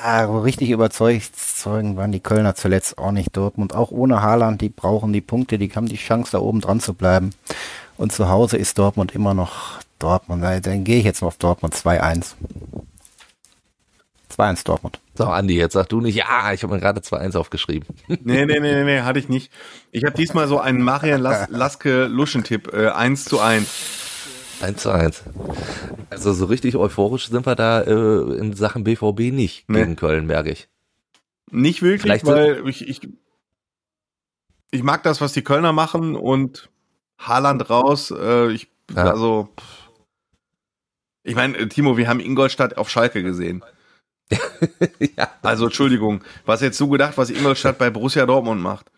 ah, richtig überzeugt zeugen waren die Kölner zuletzt auch nicht. Dortmund auch ohne Haaland, die brauchen die Punkte, die haben die Chance da oben dran zu bleiben. Und zu Hause ist Dortmund immer noch Dortmund. Dann, dann gehe ich jetzt mal auf Dortmund 2-1. 2-1 Dortmund. So, Andi, jetzt sag du nicht, ja, ich habe mir gerade 2-1 aufgeschrieben. Nee, nee, nee, nee, nee, hatte ich nicht. Ich habe diesmal so einen Marian Las Laske Luschentipp, äh, 1 zu 1. 1 zu 1. Also so richtig euphorisch sind wir da äh, in Sachen BVB nicht Nee. gegen Köln, merke ich. Nicht wirklich, Vielleicht weil ich, ich ich mag das, was die Kölner machen und Haaland raus. Äh, ich, Ja. also, ich meine, Timo, wir haben Ingolstadt auf Schalke gesehen. ja. Also, Entschuldigung, was jetzt so gedacht, was Ingolstadt bei Borussia Dortmund macht?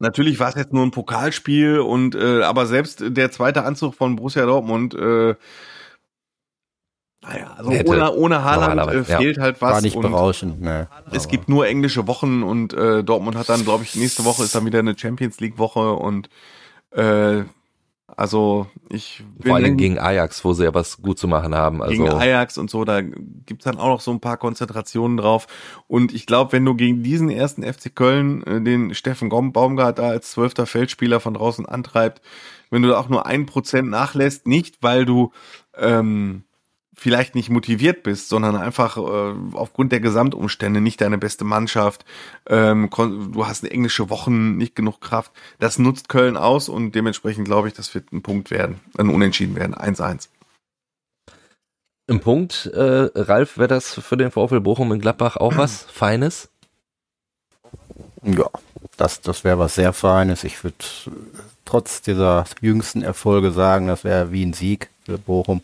Natürlich war es jetzt nur ein Pokalspiel und äh, aber selbst der zweite Anzug von Borussia Dortmund, äh, naja, also Hätte ohne, ohne Haaland äh, normalerweise, ja. fehlt halt was. War nicht und berauschend, ne. es gibt nur englische Wochen und äh, Dortmund hat dann, glaube ich, nächste Woche ist dann wieder eine Champions League Woche und äh, also ich Vor allem bin- gegen Ajax, wo sie ja was gut zu machen haben. Also, gegen Ajax und so, da gibt's dann auch noch so ein paar Konzentrationen drauf. Und ich glaube, wenn du gegen diesen ersten FC Köln äh, den Steffen Baumgart da als zwölfter Feldspieler von draußen antreibt, wenn du da auch nur ein Prozent nachlässt, nicht weil du ähm, vielleicht nicht motiviert bist, sondern einfach äh, aufgrund der Gesamtumstände nicht deine beste Mannschaft, ähm, du hast englische Wochen, nicht genug Kraft. Das nutzt Köln aus und dementsprechend glaube ich, das wird ein Punkt werden, ein Unentschieden werden, 1-1. Im Punkt, äh, Ralf, wäre das für den VfL Bochum in Gladbach auch was Feines? Ja, das, das wäre was sehr Feines. Ich würde trotz dieser jüngsten Erfolge sagen, das wäre wie ein Sieg für Bochum.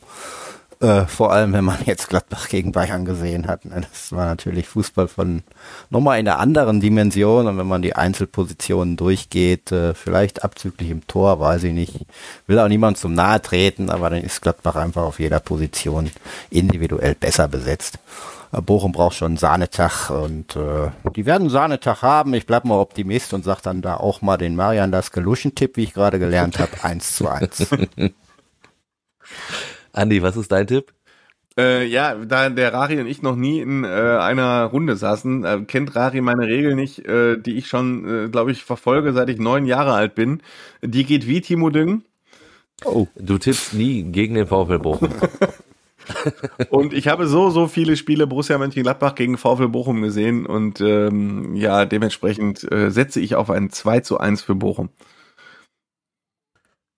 Äh, vor allem, wenn man jetzt Gladbach gegen Bayern gesehen hat. ne, Das war natürlich Fußball von nochmal in einer anderen Dimension. Und wenn man die Einzelpositionen durchgeht, äh, vielleicht abzüglich im Tor, weiß ich nicht. Will auch niemand zum Nahe treten, aber dann ist Gladbach einfach auf jeder Position individuell besser besetzt. Äh, Bochum braucht schon einen Sahnetag und äh, die werden einen Sahnetag haben. Ich bleib mal Optimist und sag dann da auch mal den Marian das Geluschen-Tipp, wie ich gerade gelernt habe, 1 zu 1. Andi, was ist dein Tipp? Äh, ja, da der Rari und ich noch nie in äh, einer Runde saßen, äh, kennt Rari meine Regel nicht, äh, die ich schon, äh, glaube ich, verfolge, seit ich neun Jahre alt bin. Die geht wie Timo Düngen. Oh, Du tippst nie gegen den VfL Bochum. Und ich habe so, so viele Spiele Borussia Mönchengladbach gegen VfL Bochum gesehen und ähm, ja, dementsprechend äh, setze ich auf ein 2 zu 1 für Bochum.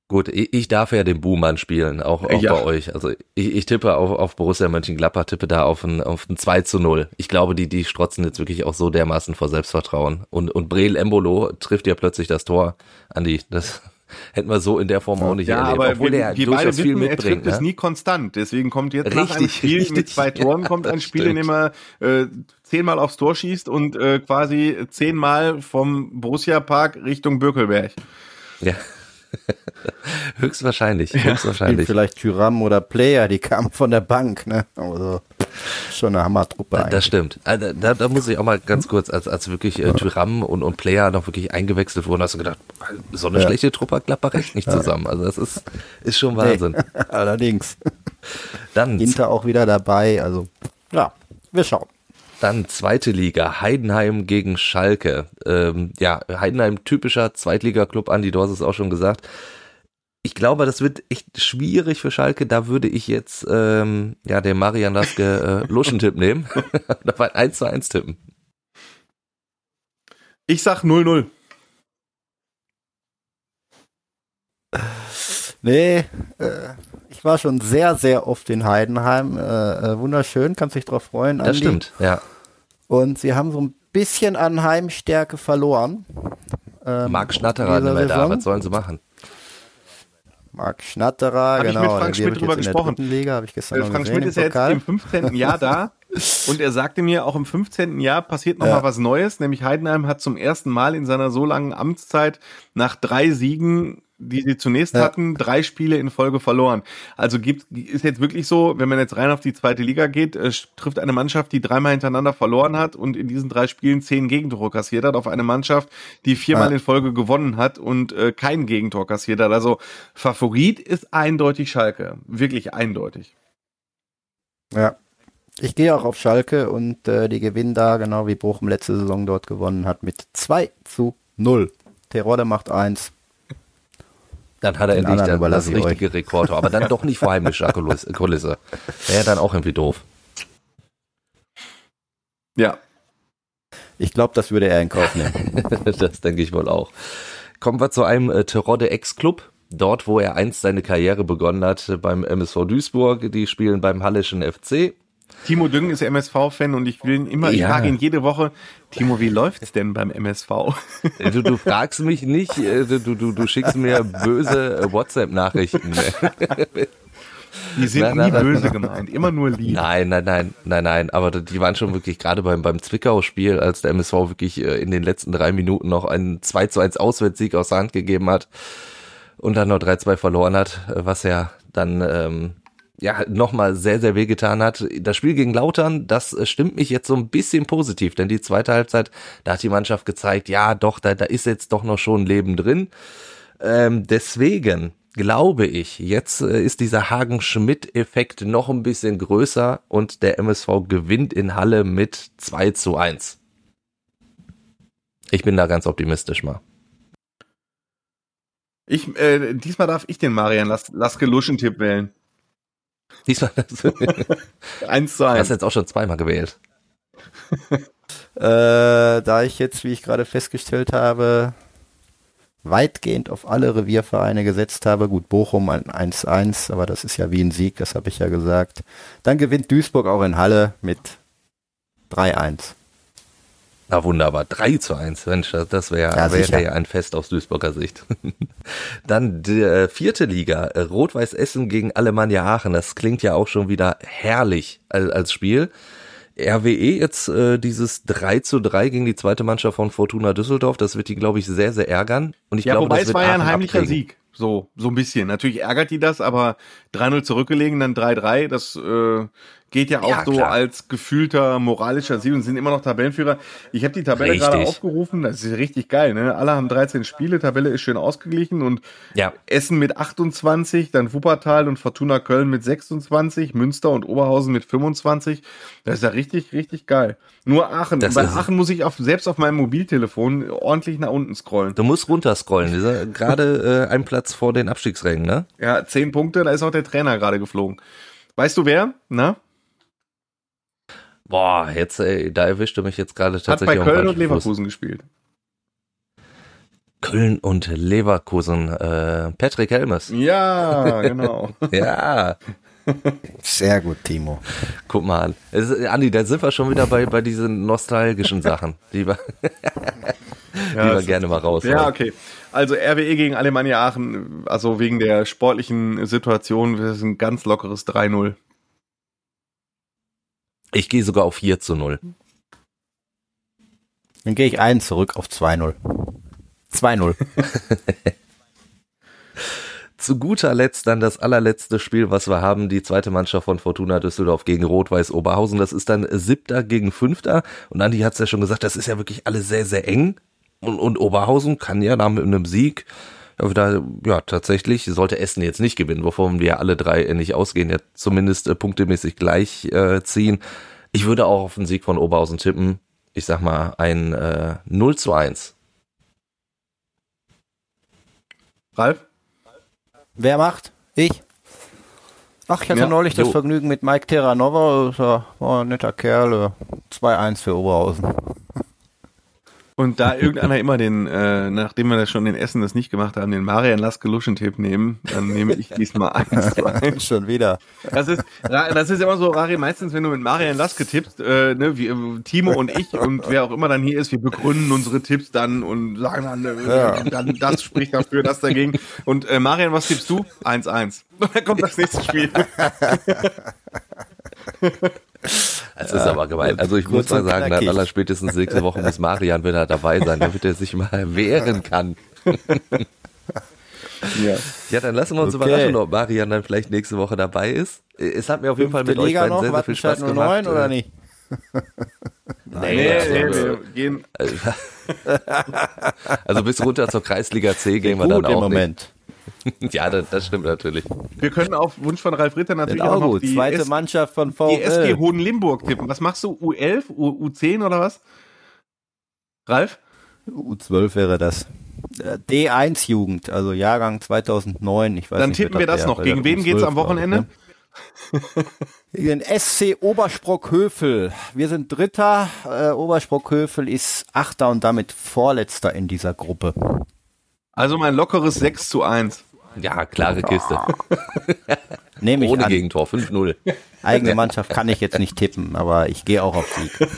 Gut, ich, ich darf ja den Buhmann spielen, auch, auch Ja. bei euch. Also ich, ich tippe auf, auf Borussia Mönchengladbach, tippe da auf ein, auf ein 2 zu 0. Ich glaube, die, die strotzen jetzt wirklich auch so dermaßen vor Selbstvertrauen. Und, und Breel Embolo trifft ja plötzlich das Tor. Andi, das hätten wir so in der Form auch nicht Ja, erlebt. aber Obwohl wir, der wir beide viel wissen, er mitbringt. trifft es Ne? nie konstant. Deswegen kommt jetzt nach einem Richtig, Spiel mit richtig. zwei Toren Ja, kommt ein Spiel, in dem er äh, zehnmal aufs Tor schießt und äh, quasi zehnmal vom Borussia Park Richtung Bökelberg. Ja. höchstwahrscheinlich, spielt höchstwahrscheinlich. vielleicht Tyram oder Player, die kamen von der Bank, ne? Also schon eine Hammertruppe Das eigentlich. stimmt. Also, Da, da muss ich auch mal ganz kurz, als, als wirklich äh, Tyram und, und Player noch wirklich eingewechselt wurden, hast du gedacht, so eine Ja. schlechte Truppe hat Gladbach echt nicht zusammen. Also das ist, ist schon Wahnsinn. Allerdings. Dann, Inter auch wieder dabei, also ja, wir schauen. Dann zweite Liga, Heidenheim gegen Schalke. Ähm, ja, Heidenheim typischer Zweitliga-Club, Andi, du hast es auch schon gesagt. Ich glaube, das wird echt schwierig für Schalke. Da würde ich jetzt ähm, ja den Marian Laske äh, Luschentipp nehmen. da war ein 1 zu 1 tippen. Ich sag 0-0. Nee, äh, ich war schon sehr, sehr oft in Heidenheim. Äh, äh, wunderschön, kannst dich drauf freuen. Das Andi. stimmt, ja. Und sie haben so ein bisschen an Heimstärke verloren. Ähm, Marc Schnatterer nicht mehr da. Was sollen sie machen? Marc Schnatterer, Hab ich genau. mit Frank die hab Schmidt ich drüber gesprochen. Liga habe ich gestern Äh, Frank gesehen Schmidt ist ja jetzt im 15. Jahr da und er sagte mir, auch im 15. Jahr passiert noch mal was Neues, nämlich Heidenheim hat zum ersten Mal in seiner so langen Amtszeit nach drei Siegen die sie zunächst Ja. hatten, drei Spiele in Folge verloren. Also gibt, ist jetzt wirklich so, wenn man jetzt rein auf die zweite Liga geht, äh, trifft eine Mannschaft, die dreimal hintereinander verloren hat und in diesen drei Spielen zehn Gegentore kassiert hat, auf eine Mannschaft, die viermal Ja. in Folge gewonnen hat und äh, kein Gegentor kassiert hat. Also Favorit ist eindeutig Schalke. Wirklich eindeutig. Ja. Ich gehe auch auf Schalke und äh, die gewinnen da, genau wie Bochum letzte Saison dort gewonnen hat, mit 2 zu 0. Terodde macht 1. Dann hat er Den endlich das, das richtige Rekord, aber dann doch nicht vor heimlicher Kulisse. Wäre dann auch irgendwie doof. Ja. Ich glaube, das würde er in Kauf nehmen. das denke ich wohl auch. Kommen wir zu einem äh, Terodde Ex-Club. Dort, wo er einst seine Karriere begonnen hat, beim MSV Duisburg. Die spielen beim Hallischen FC. Timo Düngen ist MSV-Fan und ich will ihn immer, ich Ja. frage ihn jede Woche, Timo, wie läuft's denn beim MSV? Du, du fragst mich nicht, äh, du, du, du schickst mir böse äh, WhatsApp-Nachrichten. Die sind Nein, nie nein, nein. böse gemeint, immer nur lieb. Nein, nein, nein, nein, nein. Aber die waren schon wirklich gerade beim, beim Zwickau-Spiel, als der MSV wirklich äh, in den letzten drei Minuten noch einen 2 zu 1 Auswärtssieg aus der Hand gegeben hat und dann noch 3-2 verloren hat, äh, was ja dann ähm, ja nochmal sehr, sehr wehgetan hat. Das Spiel gegen Lautern, das äh, stimmt mich jetzt so ein bisschen positiv, denn die zweite Halbzeit, da hat die Mannschaft gezeigt, ja doch, da, da ist jetzt doch noch schon Leben drin. Ähm, deswegen glaube ich, jetzt äh, ist dieser Hagen-Schmidt-Effekt noch ein bisschen größer und der MSV gewinnt in Halle mit 2 zu 1. Ich bin da ganz optimistisch mal. Ich, äh, diesmal darf ich den Marian Las Laske Luschen-Tipp wählen. Diesmal hast du Eins zu hast eins. jetzt auch schon zweimal gewählt. Äh, da ich jetzt, wie ich gerade festgestellt habe, weitgehend auf alle Reviervereine gesetzt habe, gut, Bochum ein 1-1, aber das ist ja wie ein Sieg, das habe ich ja gesagt. Dann gewinnt Duisburg auch in Halle mit 3-1. Na wunderbar, 3 zu 1, Mensch, das, das wäre Ja, wär ja ein Fest aus Duisburger Sicht. Dann die äh, vierte Liga, äh, Rot-Weiß Essen gegen Alemannia Aachen, das klingt ja auch schon wieder herrlich als, als Spiel. RWE jetzt äh, dieses 3 zu 3 gegen die zweite Mannschaft von Fortuna Düsseldorf, das wird die, glaube ich, sehr, sehr ärgern. Und ich Ja, glaube, wobei das es wird war ja ein heimlicher abkriegen. Sieg. So, so ein bisschen. Natürlich ärgert die das, aber 3-0 zurückgelegen, dann 3-3, das äh, geht ja auch Ja, so klar. als gefühlter moralischer Sieg und sind immer noch Tabellenführer. Ich habe die Tabelle Richtig. gerade aufgerufen, das ist richtig geil, ne? Alle haben 13 Spiele, Tabelle ist schön ausgeglichen und Ja, Essen mit 28, dann Wuppertal und Fortuna Köln mit 26, Münster und Oberhausen mit 25. Das ist ja richtig, richtig geil. Nur Aachen, Das bei. Aachen muss ich auf, selbst auf meinem Mobiltelefon ordentlich nach unten scrollen. du musst runterscrollen. Wir sind Gerade äh, ein Platz vor den Abstiegsrängen, ne? Ja, 10 Punkte, da ist auch der Trainer gerade geflogen. Weißt du wer? Na? Boah, jetzt, ey, da erwischte mich jetzt gerade Hat bei tatsächlich auf dem Köln und falschen Fuß. Leverkusen gespielt. Köln und Leverkusen. Äh, Patrick Helmes. Ja, genau. Ja, Sehr gut, Timo. guck mal an. Es Andi, da sind wir schon wieder bei, bei diesen nostalgischen Sachen, die wir, die wir gerne mal raus. Ja, okay. Also RWE gegen Alemannia Aachen, also wegen der sportlichen Situation, das ist ein ganz lockeres 3-0. Ich gehe sogar auf 4 zu 0. Dann gehe ich einen zurück auf 2-0. 2-0. Zu guter Letzt dann das allerletzte Spiel, was wir haben, die zweite Mannschaft von Fortuna Düsseldorf gegen Rot-Weiß Oberhausen. Das ist dann siebter gegen fünfter. Und Andi hat es ja schon gesagt, das ist ja wirklich alles sehr, sehr eng. Und, und Oberhausen kann ja da mit einem Sieg, ja, wieder, ja, tatsächlich sollte Essen jetzt nicht gewinnen, wovon wir alle drei äh, nicht ausgehen, ja zumindest äh, punktemäßig gleich äh, ziehen. Ich würde auch auf den Sieg von Oberhausen tippen. Ich sag mal ein äh, 0 zu 1. Ralf? Wer macht? Ich. Ach, ich hatte Ja, neulich das jo. Vergnügen mit Mike Terranova. Das war ein netter Kerl. äh, 2-1 für Oberhausen. Und da irgendeiner immer den, äh, nachdem wir das schon in Essen das nicht gemacht haben, den Marian Laske Luschentipp nehmen, dann nehme ich diesmal eins zu eins. Schon wieder. Das ist, das ist immer so, Rari, meistens, wenn du mit Marian Laske tippst, äh, ne, wie äh, Timo und ich und wer auch immer dann hier ist, wir begründen unsere Tipps dann und sagen dann, äh, Ja. dann das spricht dafür, das dagegen. Und äh, Marian, was tippst du? 1-1. Und dann kommt das nächste Spiel. Das ist aber gemein. Also ich muss mal sagen, dann aller spätestens nächste Woche muss Marian wieder dabei sein, damit er sich mal wehren kann. Ja. Ja, dann lassen wir uns Okay. überraschen, ob Marian dann vielleicht nächste Woche dabei ist. Es hat mir auf jeden Fall mit euch Liga beiden noch? sehr, sehr viel Wattenscheid Spaß 09 gemacht. oder Äh, nicht? Nee, Nee, also, nee, wir gehen, also bis runter zur Kreisliga C gehen wir dann im auch Moment. nicht. Ja, das, das stimmt natürlich. wir können auf Wunsch von Ralf Ritter natürlich Auch auch noch die, Zweite S Mannschaft von die SG VfL. Hohenlimburg tippen. Was machst du? U11, U U10 oder was? Ralf? U12 wäre das. Äh, D1-Jugend, also Jahrgang 2009. Ich weiß Dann nicht, tippen wir das noch. Gegen wen geht's U12 am Wochenende? ne? Gegen den SC Obersprockhövel. Wir sind Dritter. Äh, Obersprockhövel ist Achter und damit Vorletzter in dieser Gruppe. Also mein lockeres 6 zu 1. Ja, klare Kiste. Nehme ich Ohne an. Gegentor, 5-0. Eigene Mannschaft kann ich jetzt nicht tippen, aber ich gehe auch auf Sieg.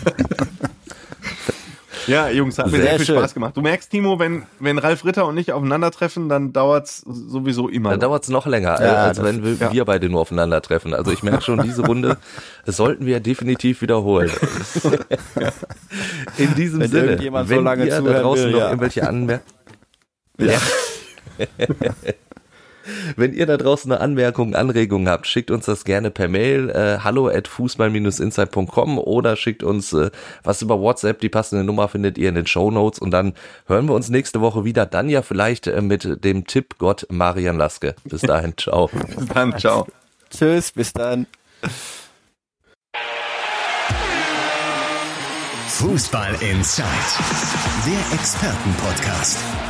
Ja, Jungs, hat mir Sehr sehr, viel schön. Spaß gemacht. Du merkst, Timo, wenn, wenn Ralf Ritter und ich aufeinandertreffen, dann dauert's sowieso immer. Dann noch. dauert es noch länger, Ja, als wenn wir, ja. wir beide nur aufeinandertreffen. Also ich merke schon, diese Runde sollten wir definitiv wiederholen. In diesem Wenn Sinne, so wenn lange ihr da draußen will, noch ja. irgendwelche Anmerkungen... Ja. Wenn ihr da draußen eine Anmerkung, Anregungen habt, schickt uns das gerne per Mail äh, hallo at fußball-insight.com oder schickt uns äh, was über WhatsApp. Die passende Nummer findet ihr in den Show Notes und dann hören wir uns nächste Woche wieder. Dann ja vielleicht äh, mit dem Tippgott Marian Laske. Bis dahin, ciao. Bis dann, ciao. Tschüss, bis dann. Fußball Inside, der Expertenpodcast.